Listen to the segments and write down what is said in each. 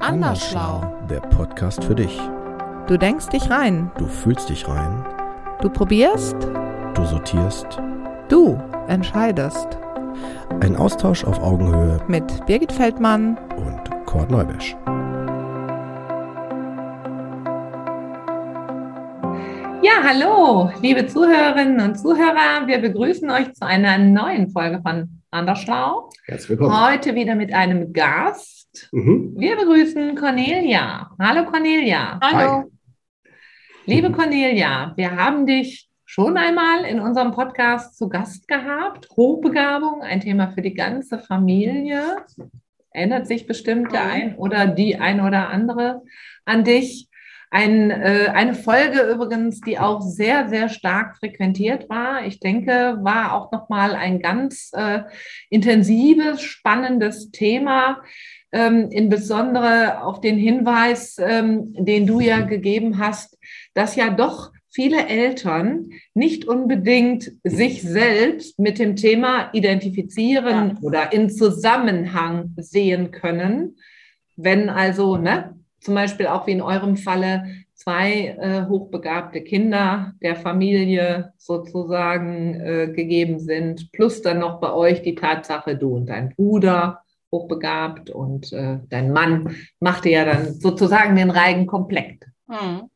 Andersschlau. Der Podcast für dich. Du denkst dich rein. Du fühlst dich rein. Du probierst. Du sortierst. Du entscheidest. Ein Austausch auf Augenhöhe Mit Birgit Feldmann. und Kurt Neubesch. Ja, hallo, liebe Zuhörerinnen und Zuhörer. Wir begrüßen euch zu einer neuen Folge von Andersschlau. Herzlich willkommen. Heute wieder mit einem Gast. Mhm. Wir begrüßen Cornelia. Hallo Cornelia. Hallo. Liebe Cornelia, wir haben dich schon einmal in unserem Podcast zu Gast gehabt. Hochbegabung, ein Thema für die ganze Familie. Erinnert sich bestimmt der ein oder die ein oder andere an dich. Ein, äh, eine Folge übrigens, die auch sehr, sehr stark frequentiert war. Ich denke, war auch nochmal ein ganz äh, intensives, spannendes Thema. Ähm, insbesondere auf den Hinweis, ähm, den du ja gegeben hast, dass ja doch viele Eltern nicht unbedingt sich selbst mit dem Thema identifizieren oder in Zusammenhang sehen können. Wenn also, ne, zum Beispiel auch wie in eurem Falle, zwei äh, hochbegabte Kinder der Familie sozusagen äh, gegeben sind, plus dann noch bei euch die Tatsache, du und dein Bruder hochbegabt und äh, dein Mann machte ja dann sozusagen den Reigen komplett. Hm.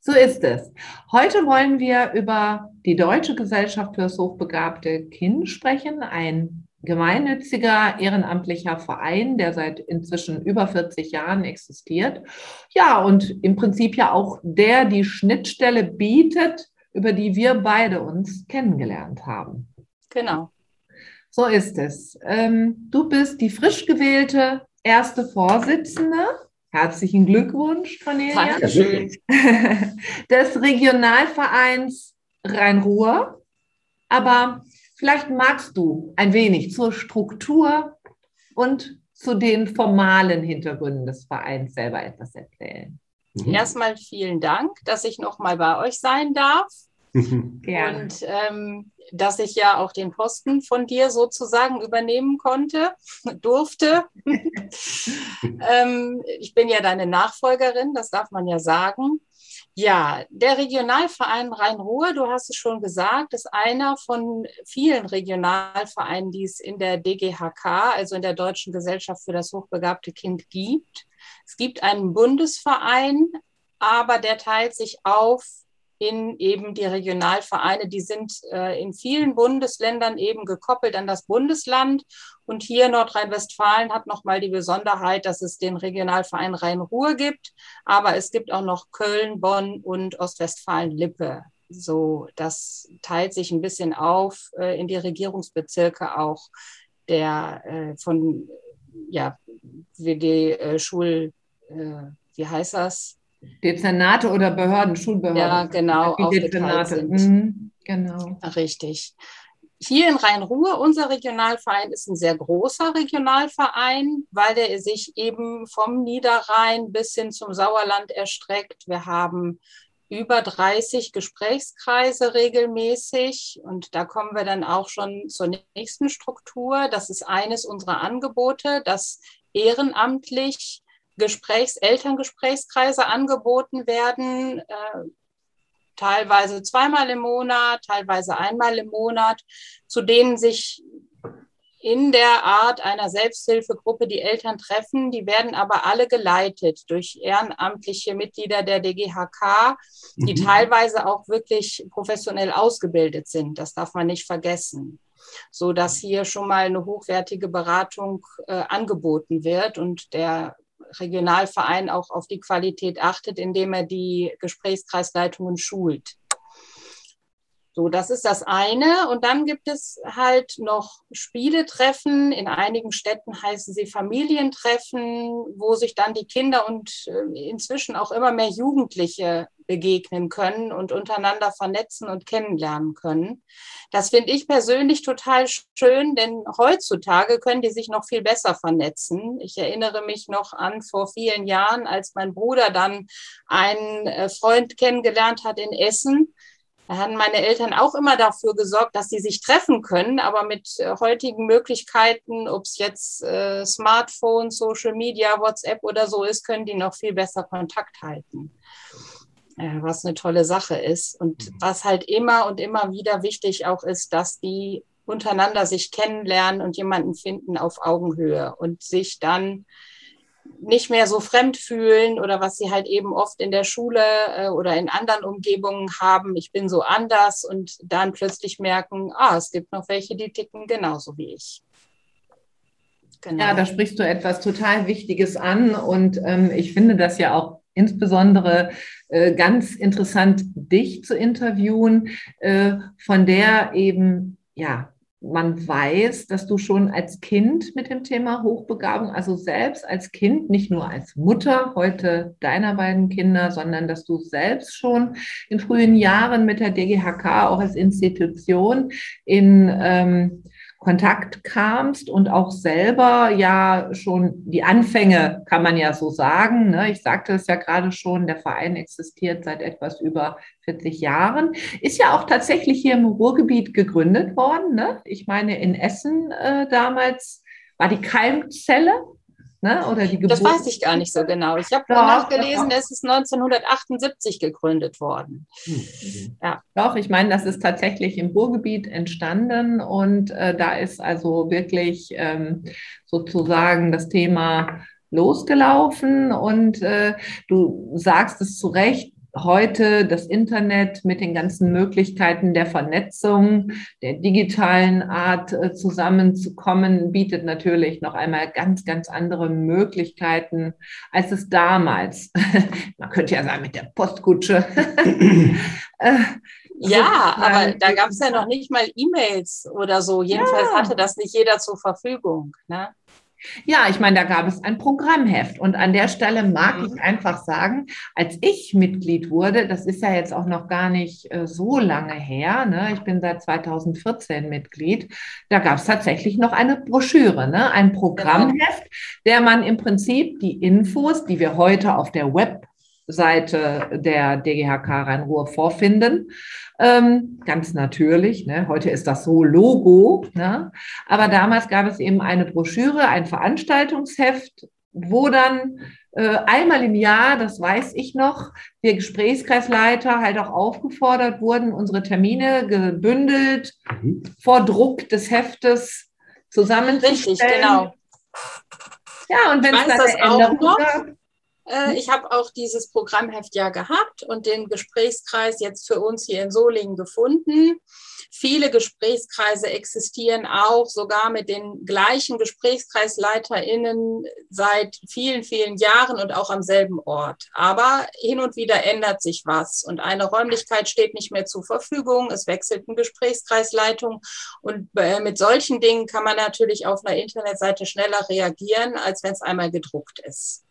So ist es. Heute wollen wir über die Deutsche Gesellschaft für das hochbegabte Kind sprechen, ein gemeinnütziger ehrenamtlicher Verein, der seit inzwischen über 40 Jahren existiert. Ja, und im Prinzip ja auch der die Schnittstelle bietet, über die wir beide uns kennengelernt haben. Genau. So ist es. Ähm, du bist die frisch gewählte erste Vorsitzende. Herzlichen Glückwunsch, Cornelia. Dankeschön. des Regionalvereins Rhein-Ruhr. Aber vielleicht magst du ein wenig zur Struktur und zu den formalen Hintergründen des Vereins selber etwas erzählen. Mhm. Erstmal vielen Dank, dass ich nochmal bei euch sein darf Gerne. und ähm, dass ich ja auch den Posten von dir sozusagen übernehmen konnte, durfte. ähm, ich bin ja deine Nachfolgerin, das darf man ja sagen. Ja, der Regionalverein Rhein-Ruhr, du hast es schon gesagt, ist einer von vielen Regionalvereinen, die es in der DGHK, also in der Deutschen Gesellschaft für das hochbegabte Kind, gibt. Es gibt einen Bundesverein, aber der teilt sich auf in eben die Regionalvereine. Die sind äh, in vielen Bundesländern eben gekoppelt an das Bundesland. Und hier Nordrhein-Westfalen hat nochmal die Besonderheit, dass es den Regionalverein Rhein-Ruhr gibt. Aber es gibt auch noch Köln, Bonn und Ostwestfalen-Lippe. So, das teilt sich ein bisschen auf äh, in die Regierungsbezirke auch der äh, von, ja, die äh, Schul, äh, wie heißt das? Dezernate oder Behörden, Schulbehörden. Ja, genau, Die Dezernate. sind. Mhm, genau. Richtig. Hier in Rhein-Ruhr, unser Regionalverein ist ein sehr großer Regionalverein, weil der sich eben vom Niederrhein bis hin zum Sauerland erstreckt. Wir haben über 30 Gesprächskreise regelmäßig und da kommen wir dann auch schon zur nächsten Struktur. Das ist eines unserer Angebote, dass ehrenamtlich Gesprächs Elterngesprächskreise angeboten werden, äh, teilweise zweimal im Monat, teilweise einmal im Monat, zu denen sich in der Art einer Selbsthilfegruppe die Eltern treffen. Die werden aber alle geleitet durch ehrenamtliche Mitglieder der DGHK, die Mhm. teilweise auch wirklich professionell ausgebildet sind. Das darf man nicht vergessen. So dass hier schon mal eine hochwertige Beratung äh, angeboten wird und der Regionalverein auch auf die Qualität achtet, indem er die Gesprächskreisleitungen schult. So, das ist das eine. Und dann gibt es halt noch Spieletreffen. In einigen Städten heißen sie Familientreffen, wo sich dann die Kinder und äh, inzwischen auch immer mehr Jugendliche begegnen können und untereinander vernetzen und kennenlernen können. Das finde ich persönlich total schön, denn heutzutage können die sich noch viel besser vernetzen. Ich erinnere mich noch an vor vielen Jahren, als mein Bruder dann einen äh, Freund kennengelernt hat in Essen Da hatten meine Eltern auch immer dafür gesorgt, dass sie sich treffen können, aber mit äh, heutigen Möglichkeiten, ob es jetzt äh, Smartphone, Social Media, WhatsApp oder so ist, können die noch viel besser Kontakt halten. Äh, was eine tolle Sache ist. Und was halt immer und immer wieder wichtig auch ist, dass die untereinander sich kennenlernen und jemanden finden auf Augenhöhe und sich dann nicht mehr so fremd fühlen oder was sie halt eben oft in der Schule äh, oder in anderen Umgebungen haben, ich bin so anders und dann plötzlich merken, ah, es gibt noch welche, die ticken genauso wie ich. Genau. Ja, da sprichst du etwas total Wichtiges an und ähm, ich finde das ja auch insbesondere äh, ganz interessant, dich zu interviewen, äh, von der eben ja man weiß, dass du schon als Kind mit dem Thema Hochbegabung, also selbst als Kind, nicht nur als Mutter heute deiner beiden Kinder, sondern dass du selbst schon in frühen Jahren mit der DGHK auch als Institution in ähm, Kontakt kamst und auch selber ja schon die Anfänge, kann man ja so sagen. Ne? Ich sagte es ja gerade schon, der Verein existiert seit etwas über 40 Jahren, ist ja auch tatsächlich hier im Ruhrgebiet gegründet worden. Ne? Ich meine, in Essen äh, damals war die Keimzelle Ne? Oder die Geburt das weiß ich gar nicht so genau. Ich habe nachgelesen, es ist 1978 gegründet worden. Mhm. Ja. Doch, ich meine, das ist tatsächlich im Ruhrgebiet entstanden und äh, da ist also wirklich ähm, sozusagen das Thema losgelaufen und äh, du sagst es zu Recht, heute das Internet mit den ganzen Möglichkeiten der Vernetzung, der digitalen Art äh, zusammenzukommen, bietet natürlich noch einmal ganz, ganz andere Möglichkeiten, als es damals, man könnte ja sagen, mit der Postkutsche. Äh, ja, aber da gab es ja noch nicht mal E-Mails oder so. Jedenfalls ja. hatte das nicht jeder zur Verfügung. Ne? Ja, ich meine, da gab es ein Programmheft. Und an der Stelle mag ich mhm. einfach sagen, als ich Mitglied wurde, das ist ja jetzt auch noch gar nicht äh, so lange her, ne? ich bin seit 2014 Mitglied, da gab es tatsächlich noch eine Broschüre, ne? ein Programmheft, der man im Prinzip die Infos, die wir heute auf der Web Seite der DGHK Rhein-Ruhr vorfinden. Ähm, ganz natürlich, ne? heute ist das so Logo, ne? aber damals gab es eben eine Broschüre, ein Veranstaltungsheft, wo dann äh, einmal im Jahr, das weiß ich noch, wir Gesprächskreisleiter halt auch aufgefordert wurden, unsere Termine gebündelt mhm. vor Druck des Heftes zusammenzustellen. Richtig, genau. Ja, und wenn es dann eine Änderung gab, äh, ich habe auch dieses Programmheft ja gehabt und den Gesprächskreis jetzt für uns hier in Solingen gefunden. Viele Gesprächskreise existieren auch sogar mit den gleichen GesprächskreisleiterInnen seit vielen, vielen Jahren und auch am selben Ort. Aber hin und wieder ändert sich was und eine Räumlichkeit steht nicht mehr zur Verfügung. Es wechselt eine Gesprächskreisleitung und äh, mit solchen Dingen kann man natürlich auf einer Internetseite schneller reagieren, als wenn es einmal gedruckt ist.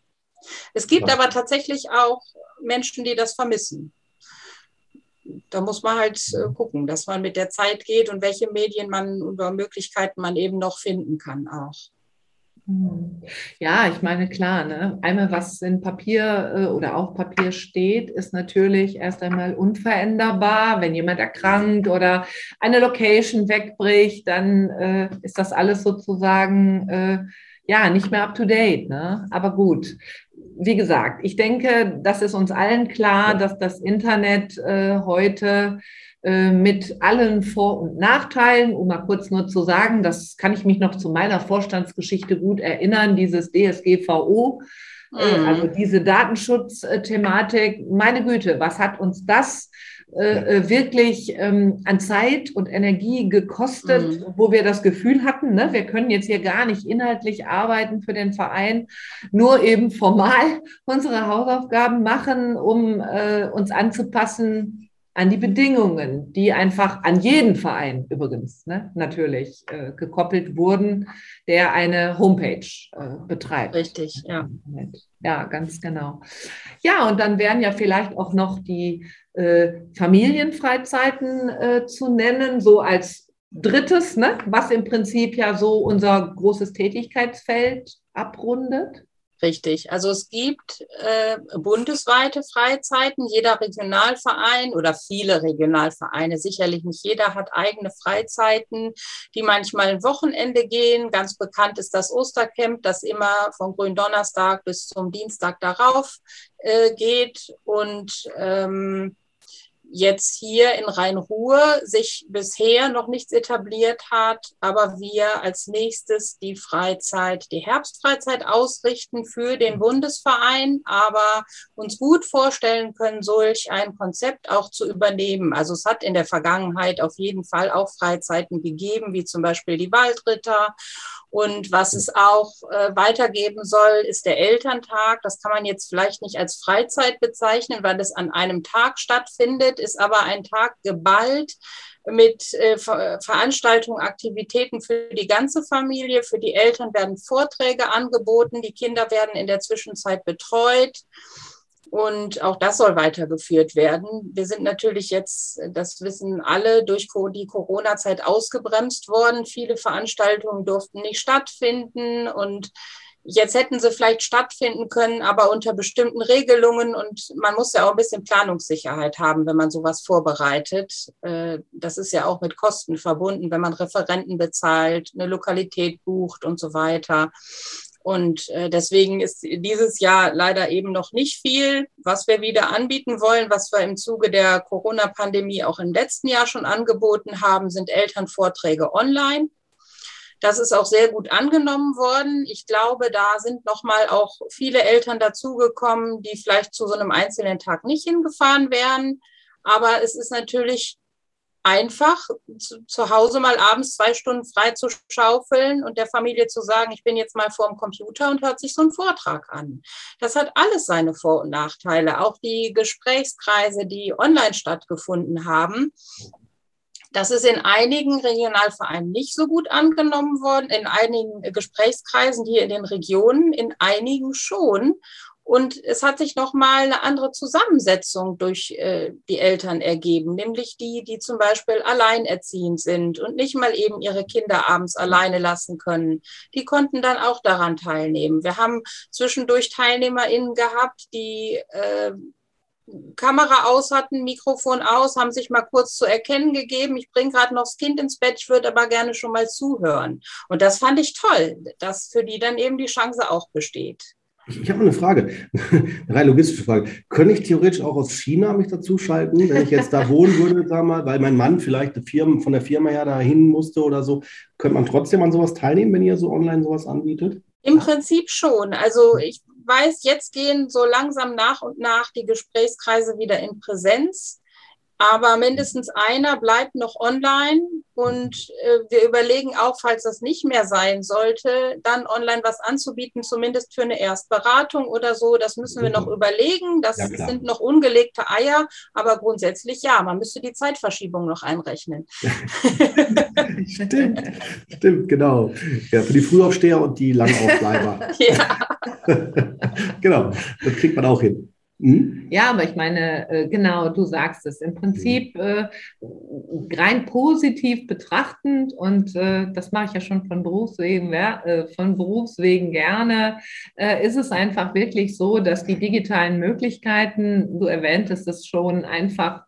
Es gibt aber tatsächlich auch Menschen, die das vermissen. Da muss man halt äh, gucken, dass man mit der Zeit geht und welche Medien man über Möglichkeiten man eben noch finden kann auch. Hm. Ja, ich meine, klar, ne? einmal was in Papier äh, oder auf Papier steht, ist natürlich erst einmal unveränderbar. Wenn jemand erkrankt oder eine Location wegbricht, dann äh, ist das alles sozusagen äh, ja nicht mehr up to date. Ne? Aber gut, wie gesagt, ich denke, das ist uns allen klar, dass das Internet äh, heute äh, mit allen Vor- und Nachteilen, um mal kurz nur zu sagen, das kann ich mich noch zu meiner Vorstandsgeschichte gut erinnern, dieses DSGVO, äh, mhm. also diese Datenschutzthematik, meine Güte, was hat uns das äh, äh, wirklich ähm, an Zeit und Energie gekostet, mhm. wo wir das Gefühl hatten, ne, wir können jetzt hier gar nicht inhaltlich arbeiten für den Verein, nur eben formal unsere Hausaufgaben machen, um äh, uns anzupassen an die Bedingungen, die einfach an jeden Verein übrigens ne, natürlich äh, gekoppelt wurden, der eine Homepage äh, betreibt. Richtig, ja. Ja, ganz genau. Ja, und dann wären ja vielleicht auch noch die Familienfreizeiten äh, zu nennen, so als drittes, ne, was im Prinzip ja so unser großes Tätigkeitsfeld abrundet. Richtig. Also es gibt äh, bundesweite Freizeiten. Jeder Regionalverein oder viele Regionalvereine, sicherlich nicht jeder hat eigene Freizeiten, die manchmal ein Wochenende gehen. Ganz bekannt ist das Ostercamp, das immer vom Gründonnerstag bis zum Dienstag darauf äh, geht. Und ähm, jetzt hier in Rhein-Ruhr sich bisher noch nichts etabliert hat, aber wir als nächstes die Freizeit, die Herbstfreizeit ausrichten für den Bundesverein, aber uns gut vorstellen können, solch ein Konzept auch zu übernehmen. Also es hat in der Vergangenheit auf jeden Fall auch Freizeiten gegeben, wie zum Beispiel die Waldritter und was es auch äh, weitergeben soll, ist der Elterntag. Das kann man jetzt vielleicht nicht als Freizeit bezeichnen, weil es an einem Tag stattfindet, ist aber ein Tag geballt mit äh, Veranstaltungen, Aktivitäten für die ganze Familie. Für die Eltern werden Vorträge angeboten. Die Kinder werden in der Zwischenzeit betreut. Und auch das soll weitergeführt werden. Wir sind natürlich jetzt, das wissen alle, durch die Corona-Zeit ausgebremst worden. Viele Veranstaltungen durften nicht stattfinden und Jetzt hätten sie vielleicht stattfinden können, aber unter bestimmten Regelungen. Und man muss ja auch ein bisschen Planungssicherheit haben, wenn man sowas vorbereitet. Äh, das ist ja auch mit Kosten verbunden, wenn man Referenten bezahlt, eine Lokalität bucht und so weiter. Und äh, deswegen ist dieses Jahr leider eben noch nicht viel, was wir wieder anbieten wollen, was wir im Zuge der Corona-Pandemie auch im letzten Jahr schon angeboten haben, sind Elternvorträge online. Das ist auch sehr gut angenommen worden. Ich glaube, da sind nochmal auch viele Eltern dazugekommen, die vielleicht zu so einem einzelnen Tag nicht hingefahren wären. Aber es ist natürlich einfach zu, zu, Hause mal abends zwei Stunden frei zu schaufeln und der Familie zu sagen, ich bin jetzt mal vor dem Computer und hört sich so einen Vortrag an. Das hat alles seine Vor- und Nachteile. Auch die Gesprächskreise, die online stattgefunden haben. Das ist in einigen Regionalvereinen nicht so gut angenommen worden, in einigen Gesprächskreisen hier in den Regionen, in einigen schon. Und es hat sich nochmal eine andere Zusammensetzung durch äh, die Eltern ergeben, nämlich die, die zum Beispiel alleinerziehend sind und nicht mal eben ihre Kinder abends alleine lassen können. Die konnten dann auch daran teilnehmen. Wir haben zwischendurch TeilnehmerInnen gehabt, die äh, Kamera aus hatten, Mikrofon aus, haben sich mal kurz zu erkennen gegeben, ich bringe gerade noch das Kind ins Bett, ich würde aber gerne schon mal zuhören. Und das fand ich toll, dass für die dann eben die Chance auch besteht. Ich, habe eine Frage, eine rein logistische Frage. Könnte ich theoretisch auch aus China mich dazuschalten, wenn ich jetzt da wohnen würde, sag mal, weil mein Mann vielleicht Firma, von der Firma her dahin musste oder so? Könnte man trotzdem an sowas teilnehmen, wenn ihr so online sowas anbietet? Im Prinzip schon. Also ich weiß, jetzt gehen so langsam nach und nach die Gesprächskreise wieder in Präsenz aber mindestens einer bleibt noch online und äh, wir überlegen auch, falls das nicht mehr sein sollte, dann online was anzubieten, zumindest für eine Erstberatung oder so. Das müssen wir noch überlegen. Das ja, sind noch ungelegte Eier, aber grundsätzlich ja, man müsste die Zeitverschiebung noch einrechnen. stimmt, stimmt, genau. Ja, für die Frühaufsteher und die Langaufbleiber. ja. genau, das kriegt man auch hin. Mhm. Ja, aber ich meine, äh, genau, du sagst es. Im Prinzip mhm. äh, rein positiv betrachtend, und äh, das mache ich ja schon von Berufswegen, von Berufswegen gerne, ist es einfach wirklich so, dass die digitalen Möglichkeiten, du erwähntest es schon, einfach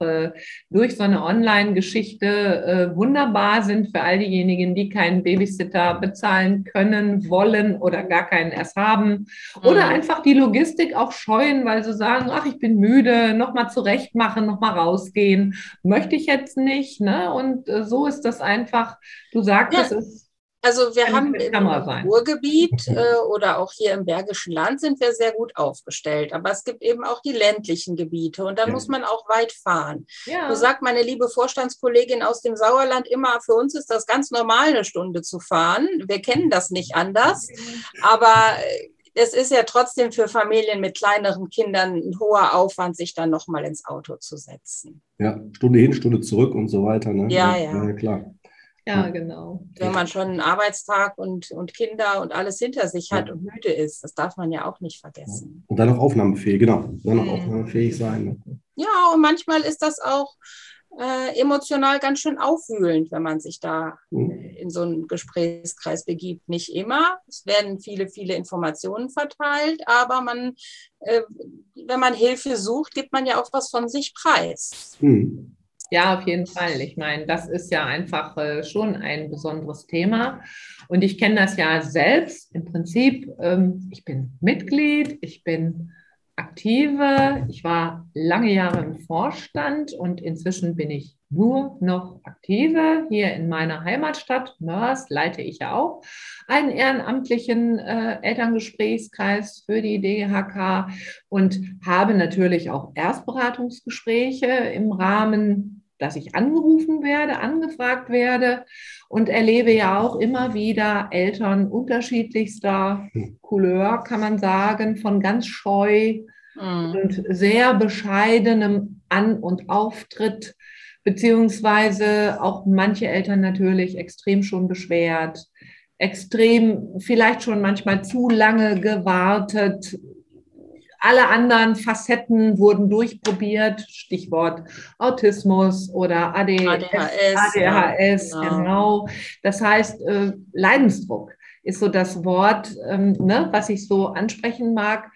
durch so eine Online-Geschichte wunderbar sind für all diejenigen, die keinen Babysitter bezahlen können, wollen oder gar keinen erst haben. Oder mhm. einfach die Logistik auch scheuen, weil sie sagen, sagen, ach, ich bin müde, nochmal zurechtmachen, nochmal rausgehen, möchte ich jetzt nicht. Ne? Und äh, so ist das einfach, du sagtest ja. es. Also wir haben im Ruhrgebiet äh, oder auch hier im Bergischen Land sind wir sehr gut aufgestellt. Aber es gibt eben auch die ländlichen Gebiete und da ja. muss man auch weit fahren. Ja. So sagt meine liebe Vorstandskollegin aus dem Sauerland immer, für uns ist das ganz normal, eine Stunde zu fahren. Wir kennen das nicht anders. Aber äh, es ist ja trotzdem für Familien mit kleineren Kindern ein hoher Aufwand, sich dann nochmal ins Auto zu setzen. Ja, Stunde hin, Stunde zurück und so weiter. Ne? Ja, ja, ja. klar. Ja, genau. Wenn man schon einen Arbeitstag und, und Kinder und alles hinter sich hat ja. und müde ist, das darf man ja auch nicht vergessen. Und dann noch aufnahmefähig, genau. Dann noch mhm. aufnahmefähig sein. Ne? Ja, und manchmal ist das auch äh, emotional ganz schön aufwühlend, wenn man sich da mhm. in so einen Gesprächskreis begibt. Nicht immer. Es werden viele, viele Informationen verteilt, aber man, äh, wenn man Hilfe sucht, gibt man ja auch was von sich preis. Hm. Ja, auf jeden Fall. Ich meine, das ist ja einfach äh, schon ein besonderes Thema. Und ich kenne das ja selbst. Im Prinzip, ähm, ich bin Mitglied, ich bin aktive, ich war lange Jahre im Vorstand und inzwischen bin ich nur noch aktive. Hier in meiner Heimatstadt Mörs leite ich ja auch einen ehrenamtlichen äh, Elterngesprächskreis für die DGHK und habe natürlich auch Erstberatungsgespräche im Rahmen dass ich angerufen werde, angefragt werde und erlebe ja auch immer wieder Eltern unterschiedlichster hm. Couleur, kann man sagen, von ganz scheu mhm. und sehr bescheidenem An- und Auftritt, beziehungsweise auch manche Eltern natürlich extrem schon beschwert, extrem vielleicht schon manchmal zu lange gewartet, alle anderen Facetten wurden durchprobiert, Stichwort Autismus oder ADHS, ADHS, ADHS ja, genau. Das heißt, äh, Leidensdruck ist so das Wort, ähm, ne, was ich so ansprechen mag,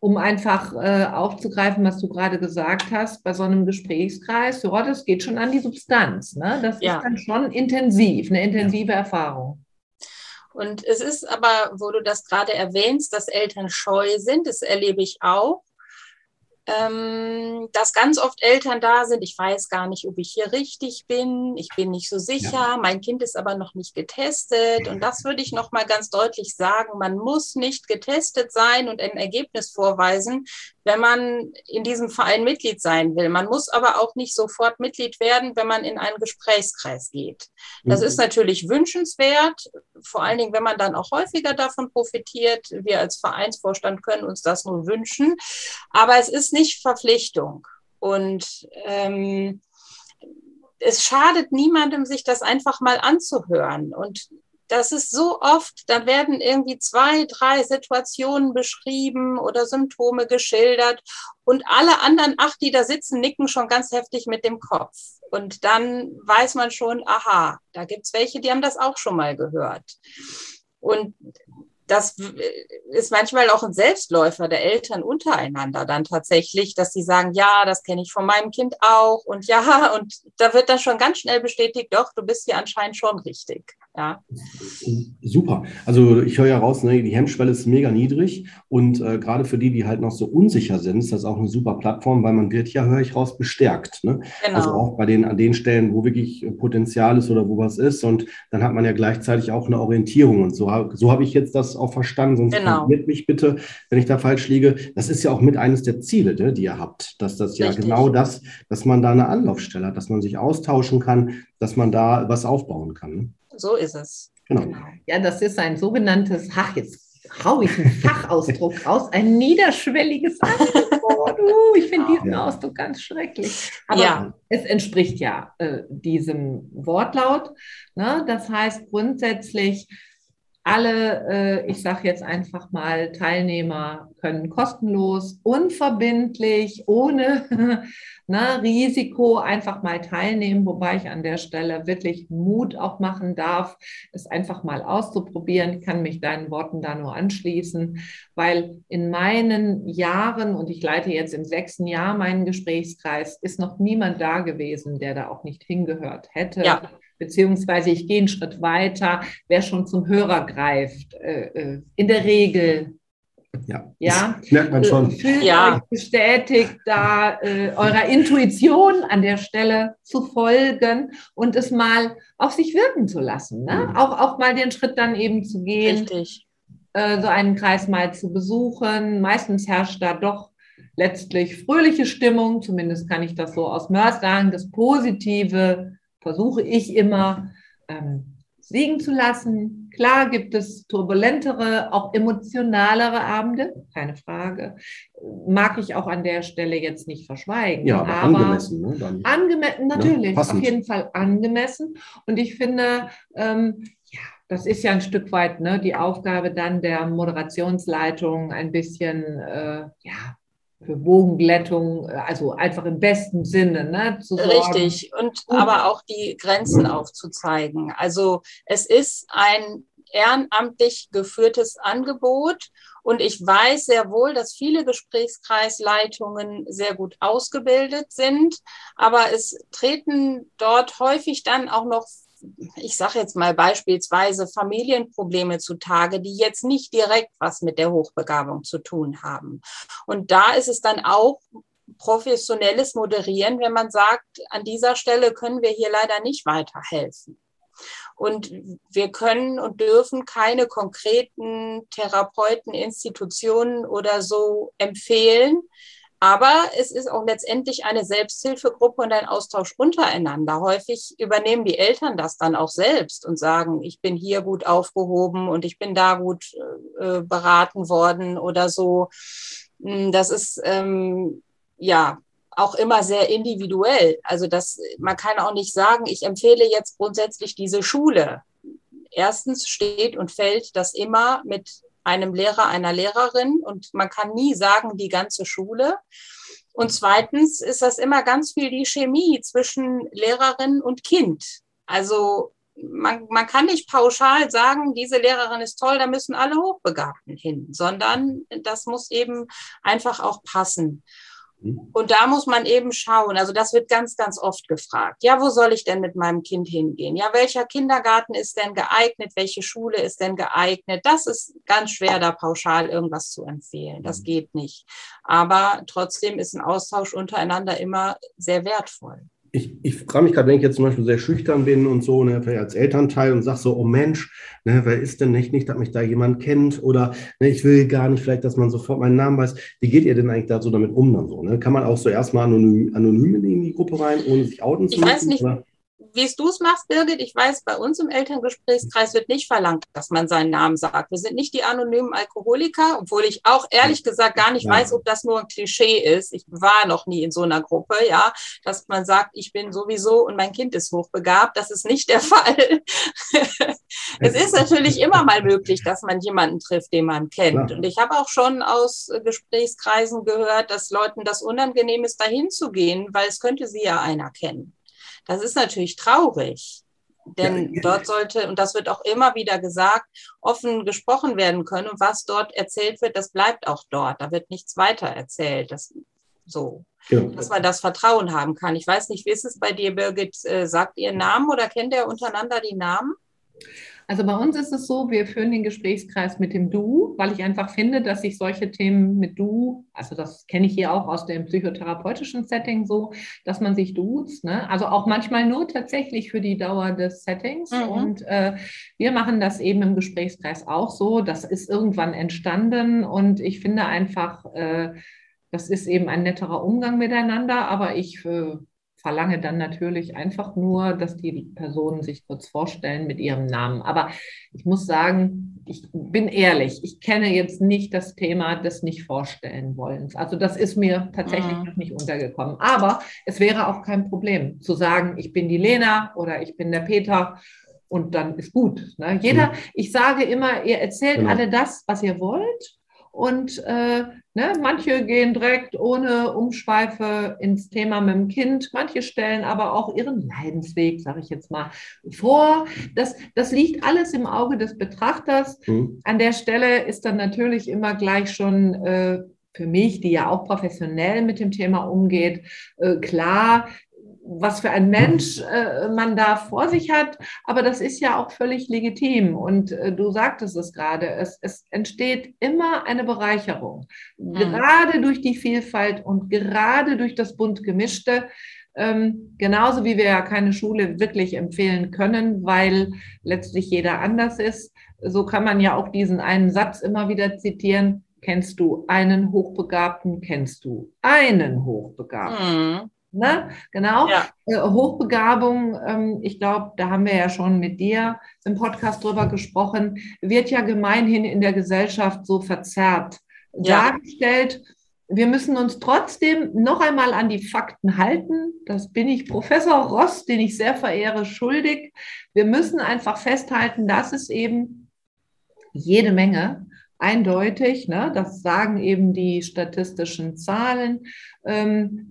um einfach äh, aufzugreifen, was du gerade gesagt hast, bei so einem Gesprächskreis, ja, das geht schon an die Substanz. Ne? Das ja. ist dann schon intensiv, eine intensive Erfahrung. Und es ist aber, wo du das gerade erwähnst, dass Eltern scheu sind, das erlebe ich auch ähm, dass ganz oft Eltern da sind, ich weiß gar nicht, ob ich hier richtig bin, ich bin nicht so sicher, ja. mein Kind ist aber noch nicht getestet. Und das würde ich noch mal ganz deutlich sagen, man muss nicht getestet sein und ein Ergebnis vorweisen, wenn man in diesem Verein Mitglied sein will. Man muss aber auch nicht sofort Mitglied werden, wenn man in einen Gesprächskreis geht. Das mhm. ist natürlich wünschenswert, vor allen Dingen, wenn man dann auch häufiger davon profitiert. Wir als Vereinsvorstand können uns das nur wünschen. Aber es ist nicht Verpflichtung. Und ähm, es schadet niemandem, sich das einfach mal anzuhören. Und das ist so oft, da werden irgendwie zwei, drei Situationen beschrieben oder Symptome geschildert und alle anderen acht, die da sitzen, nicken schon ganz heftig mit dem Kopf. Und dann weiß man schon, aha, da gibt es welche, die haben das auch schon mal gehört. Und das ist manchmal auch ein Selbstläufer der Eltern untereinander dann tatsächlich, dass sie sagen, ja, das kenne ich von meinem Kind auch und ja, und da wird dann schon ganz schnell bestätigt, doch, du bist hier anscheinend schon richtig. Ja. Super. Also ich höre ja raus, ne, die Hemmschwelle ist mega niedrig und äh, gerade für die, die halt noch so unsicher sind, ist das auch eine super Plattform, weil man wird ja, höre ich raus, bestärkt. Ne? Genau. Also auch bei den, an den Stellen, wo wirklich Potenzial ist oder wo was ist und dann hat man ja gleichzeitig auch eine Orientierung und so, so habe ich jetzt das auch verstanden, sonst genau. mich bitte, wenn ich da falsch liege. Das ist ja auch mit eines der Ziele, ne, die ihr habt, dass das ja Richtig. genau das, dass man da eine Anlaufstelle hat, dass man sich austauschen kann, dass man da was aufbauen kann. Ne? So ist es. Genau. Ja, das ist ein sogenanntes, ach, jetzt hau ich einen Fachausdruck raus, ein niederschwelliges Angebot. Uh, ich finde diesen ja. Ausdruck ganz schrecklich. Aber ja. es entspricht ja äh, diesem Wortlaut. Ne? Das heißt grundsätzlich, alle, äh, ich sage jetzt einfach mal, Teilnehmer können kostenlos, unverbindlich, ohne ne, Risiko einfach mal teilnehmen, wobei ich an der Stelle wirklich Mut auch machen darf, es einfach mal auszuprobieren. Ich kann mich deinen Worten da nur anschließen, weil in meinen Jahren, und ich leite jetzt im sechsten Jahr meinen Gesprächskreis, ist noch niemand da gewesen, der da auch nicht hingehört hätte. Ja beziehungsweise ich gehe einen Schritt weiter, wer schon zum Hörer greift. Äh, äh, in der Regel ja, ja. merkt man schon. Fühlt ja. euch bestätigt, da äh, eurer Intuition an der Stelle zu folgen und es mal auf sich wirken zu lassen. Ne? Mhm. Auch, auch mal den Schritt dann eben zu gehen, Richtig. Äh, so einen Kreis mal zu besuchen. Meistens herrscht da doch letztlich fröhliche Stimmung, zumindest kann ich das so aus Mörs sagen, das Positive versuche ich immer ähm, siegen zu lassen. Klar gibt es turbulentere, auch emotionalere Abende, keine Frage. Mag ich auch an der Stelle jetzt nicht verschweigen. Ja, aber, aber angemessen. Ne? Dann, angemessen, ne, natürlich, ne? auf jeden Fall angemessen. Und ich finde, ähm, ja, das ist ja ein Stück weit ne, die Aufgabe dann der Moderationsleitung, ein bisschen, äh, ja, für Bogenglättung, also einfach im besten Sinne, ne. Richtig, und aber auch die Grenzen aufzuzeigen. Also es ist ein ehrenamtlich geführtes Angebot. Und ich weiß sehr wohl, dass viele Gesprächskreisleitungen sehr gut ausgebildet sind, aber es treten dort häufig dann auch noch ich sage jetzt mal beispielsweise Familienprobleme zutage, die jetzt nicht direkt was mit der Hochbegabung zu tun haben. Und da ist es dann auch professionelles Moderieren, wenn man sagt, an dieser Stelle können wir hier leider nicht weiterhelfen. Und wir können und dürfen keine konkreten Therapeuten, Institutionen oder so empfehlen. Aber es ist auch letztendlich eine Selbsthilfegruppe und ein Austausch untereinander. Häufig übernehmen die Eltern das dann auch selbst und sagen, ich bin hier gut aufgehoben und ich bin da gut äh, beraten worden oder so. Hm, das ist ähm, ja auch immer sehr individuell. Also das, man kann auch nicht sagen, ich empfehle jetzt grundsätzlich diese Schule. Erstens steht und fällt das immer mit einem Lehrer, einer Lehrerin und man kann nie sagen, die ganze Schule. Und zweitens ist das immer ganz viel die Chemie zwischen Lehrerin und Kind. Also man, man kann nicht pauschal sagen, diese Lehrerin ist toll, da müssen alle Hochbegabten hin, sondern das muss eben einfach auch passen. Mhm. Und da muss man eben schauen. Also das wird ganz, ganz oft gefragt. Ja, wo soll ich denn mit meinem Kind hingehen? Ja, welcher Kindergarten ist denn geeignet? Welche Schule ist denn geeignet? Das ist ganz schwer, da pauschal irgendwas zu empfehlen. Das mhm. geht nicht. Aber trotzdem ist ein Austausch untereinander immer sehr wertvoll ich, ich frage mich gerade, wenn ich jetzt zum Beispiel sehr schüchtern bin und so, ne, vielleicht als Elternteil und sage so, oh Mensch, ne, wer ist denn nicht, nicht, dass mich da jemand kennt oder ne, ich will gar nicht vielleicht, dass man sofort meinen Namen weiß. Wie geht ihr denn eigentlich da so damit um dann so? Ne? Kann man auch so erstmal anonym, anonym in die Gruppe rein, ohne sich outen zu müssen? Ich weiß nicht, oder? Wie es du es machst, Birgit, ich weiß, bei uns im Elterngesprächskreis wird nicht verlangt, dass man seinen Namen sagt. Wir sind nicht die anonymen Alkoholiker, obwohl ich auch ehrlich gesagt gar nicht ja. weiß, ob das nur ein Klischee ist. Ich war noch nie in so einer Gruppe, ja, dass man sagt, ich bin sowieso und mein Kind ist hochbegabt. Das ist nicht der Fall. es ist natürlich immer mal möglich, dass man jemanden trifft, den man kennt. Ja. Und ich habe auch schon aus Gesprächskreisen gehört, dass Leuten das unangenehm ist, dahin zu gehen, weil es könnte sie ja einer kennen. Das ist natürlich traurig. Denn ja, dort sollte, und das wird auch immer wieder gesagt, offen gesprochen werden können. Und was dort erzählt wird, das bleibt auch dort. Da wird nichts weiter erzählt. Das, so, ja. dass man das Vertrauen haben kann. Ich weiß nicht, wie ist es bei dir, Birgit? Äh, sagt ihr Namen oder kennt ihr untereinander die Namen? Also bei uns ist es so, wir führen den Gesprächskreis mit dem Du, weil ich einfach finde, dass sich solche Themen mit Du, also das kenne ich hier auch aus dem psychotherapeutischen Setting so, dass man sich duzt, ne? also auch manchmal nur tatsächlich für die Dauer des Settings. Mhm. Und äh, wir machen das eben im Gesprächskreis auch so. Das ist irgendwann entstanden und ich finde einfach, äh, das ist eben ein netterer Umgang miteinander, aber ich äh, verlange dann natürlich einfach nur, dass die Personen sich kurz vorstellen mit ihrem Namen. Aber ich muss sagen, ich bin ehrlich, ich kenne jetzt nicht das Thema des Nicht-Vorstellen-Wollens. Also das ist mir tatsächlich mhm. noch nicht untergekommen. Aber es wäre auch kein Problem zu sagen, ich bin die Lena oder ich bin der Peter und dann ist gut. Ne? Jeder, mhm. ich sage immer, ihr erzählt genau. alle das, was ihr wollt und äh, ne, manche gehen direkt ohne Umschweife ins Thema mit dem Kind. Manche stellen aber auch ihren Leidensweg, sage ich jetzt mal, vor. Das, das liegt alles im Auge des Betrachters. Mhm. An der Stelle ist dann natürlich immer gleich schon äh, für mich, die ja auch professionell mit dem Thema umgeht, äh, klar, was für ein Mensch äh, man da vor sich hat. Aber das ist ja auch völlig legitim. Und äh, du sagtest es gerade, es, es entsteht immer eine Bereicherung. Mhm. Gerade durch die Vielfalt und gerade durch das bunt gemischte. Ähm, genauso wie wir ja keine Schule wirklich empfehlen können, weil letztlich jeder anders ist. So kann man ja auch diesen einen Satz immer wieder zitieren. Kennst du einen Hochbegabten? Kennst du einen Hochbegabten? Mhm. Ne? Genau. Ja. Äh, Hochbegabung, ähm, ich glaube, da haben wir ja schon mit dir im Podcast drüber gesprochen, wird ja gemeinhin in der Gesellschaft so verzerrt ja. dargestellt. Wir müssen uns trotzdem noch einmal an die Fakten halten. Das bin ich Professor Ross, den ich sehr verehre, schuldig. Wir müssen einfach festhalten, dass es eben jede Menge eindeutig, ne? das sagen eben die statistischen Zahlen, ähm,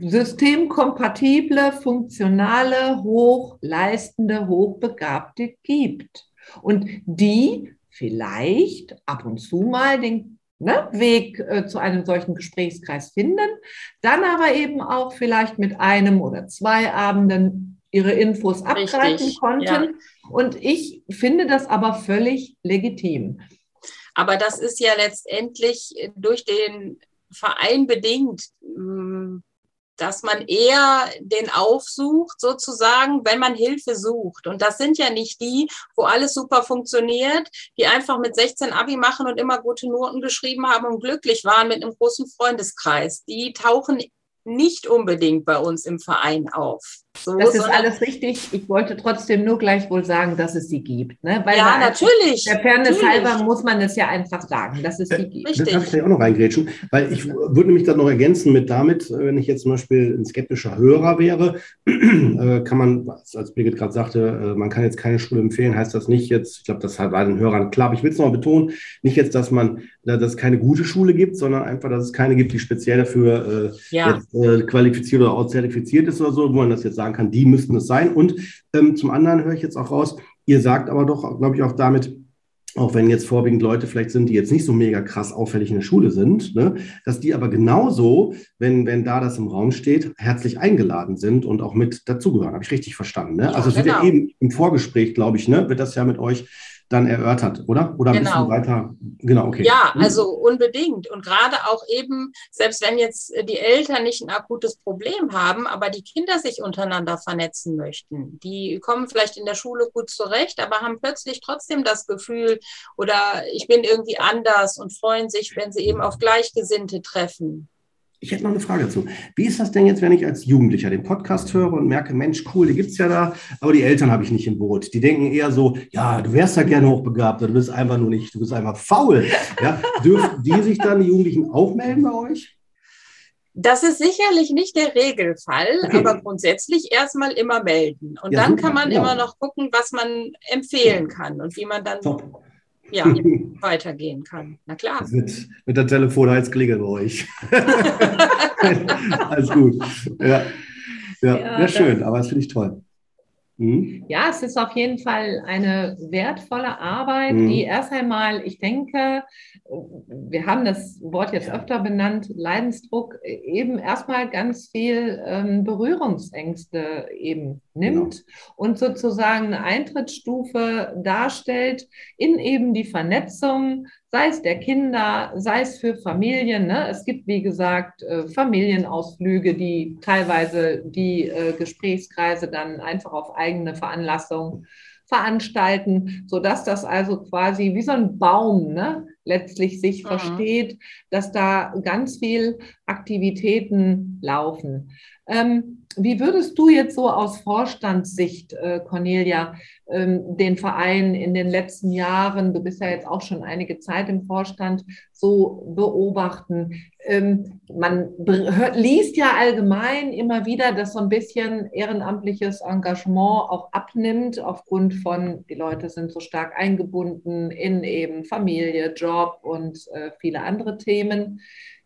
systemkompatible, funktionale, hochleistende, hochbegabte gibt. Und die vielleicht ab und zu mal den ne, Weg äh, zu einem solchen Gesprächskreis finden, dann aber eben auch vielleicht mit einem oder zwei Abenden ihre Infos abgreifen Richtig, konnten. Ja. Und ich finde das aber völlig legitim. Aber das ist ja letztendlich durch den Verein bedingt. Hm, dass man eher den aufsucht, sozusagen, wenn man Hilfe sucht. Und das sind ja nicht die, wo alles super funktioniert, die einfach mit 16 Abi machen und immer gute Noten geschrieben haben und glücklich waren mit einem großen Freundeskreis. Die tauchen nicht unbedingt bei uns im Verein auf. So, das ist alles richtig. Ich wollte trotzdem nur gleich wohl sagen, dass es sie gibt. Ne? Weil ja, natürlich. Der Fairness halber muss man es ja einfach sagen, dass es sie gibt. Richtig. Das darf ich auch noch reingrätschen, weil ich würde mich dann noch ergänzen mit damit, wenn ich jetzt zum Beispiel ein skeptischer Hörer wäre, äh, kann man, als Birgit gerade sagte, äh, man kann jetzt keine Schule empfehlen, heißt das nicht jetzt, ich glaube, das war den Hörern klar, aber ich will es noch mal betonen, nicht jetzt, dass man, dass es keine gute Schule gibt, sondern einfach, dass es keine gibt, die speziell dafür äh, ja. jetzt, qualifiziert oder auch zertifiziert ist oder so, wo man das jetzt sagen kann, die müssten es sein. Und ähm, zum anderen höre ich jetzt auch raus, ihr sagt aber doch, glaube ich, auch damit, auch wenn jetzt vorwiegend Leute vielleicht sind, die jetzt nicht so mega krass auffällig in der Schule sind, ne, dass die aber genauso, wenn, wenn da das im Raum steht, herzlich eingeladen sind und auch mit dazugehören. Habe ich richtig verstanden. Ne? Ja, also es genau. wird ja genau. eben im Vorgespräch, glaube ich, ne, wird das ja mit euch dann erörtert, oder? Oder genau. ein bisschen weiter? Genau, okay. Ja, mhm. also unbedingt. Und gerade auch eben, selbst wenn jetzt die Eltern nicht ein akutes Problem haben, aber die Kinder sich untereinander vernetzen möchten, die kommen vielleicht in der Schule gut zurecht, aber haben plötzlich trotzdem das Gefühl, oder ich bin irgendwie anders und freuen sich, wenn sie eben auf Gleichgesinnte treffen. Ich hätte noch eine Frage dazu. Wie ist das denn jetzt, wenn ich als Jugendlicher den Podcast höre und merke, Mensch, cool, die gibt es ja da, aber die Eltern habe ich nicht im Boot. Die denken eher so, ja, du wärst ja gerne hochbegabt, du bist einfach nur nicht, du bist einfach faul. Ja, dürfen die sich dann, die Jugendlichen, auch melden bei euch? Das ist sicherlich nicht der Regelfall, okay. aber grundsätzlich erstmal immer melden. Und ja, dann super, kann man ja. immer noch gucken, was man empfehlen kann und wie man dann Top ja, weitergehen kann. Na klar. Mit, mit der Telefonheizklingel bei euch. Alles gut. Ja, ja, ja, ja schön, aber das finde ich toll. Mhm. Ja, es ist auf jeden Fall eine wertvolle Arbeit, mhm. die erst einmal, ich denke, wir haben das Wort jetzt öfter benannt, Leidensdruck, eben erstmal ganz viel ähm, Berührungsängste eben nimmt genau. und sozusagen eine Eintrittsstufe darstellt in eben die Vernetzung sei es der Kinder, sei es für Familien. Ne? Es gibt, wie gesagt, äh, Familienausflüge, die teilweise die äh, Gesprächskreise dann einfach auf eigene Veranlassung veranstalten, sodass das also quasi wie so ein Baum ne, letztlich sich mhm. versteht, dass da ganz viel Aktivitäten laufen. Ähm, wie würdest du jetzt so aus Vorstandssicht, äh, Cornelia, ähm, den Verein in den letzten Jahren, du bist ja jetzt auch schon einige Zeit im Vorstand, so beobachten? Ähm, man liest ja allgemein immer wieder, dass so ein bisschen ehrenamtliches Engagement auch abnimmt aufgrund von, die Leute sind so stark eingebunden in eben Familie, Job und äh, viele andere Themen.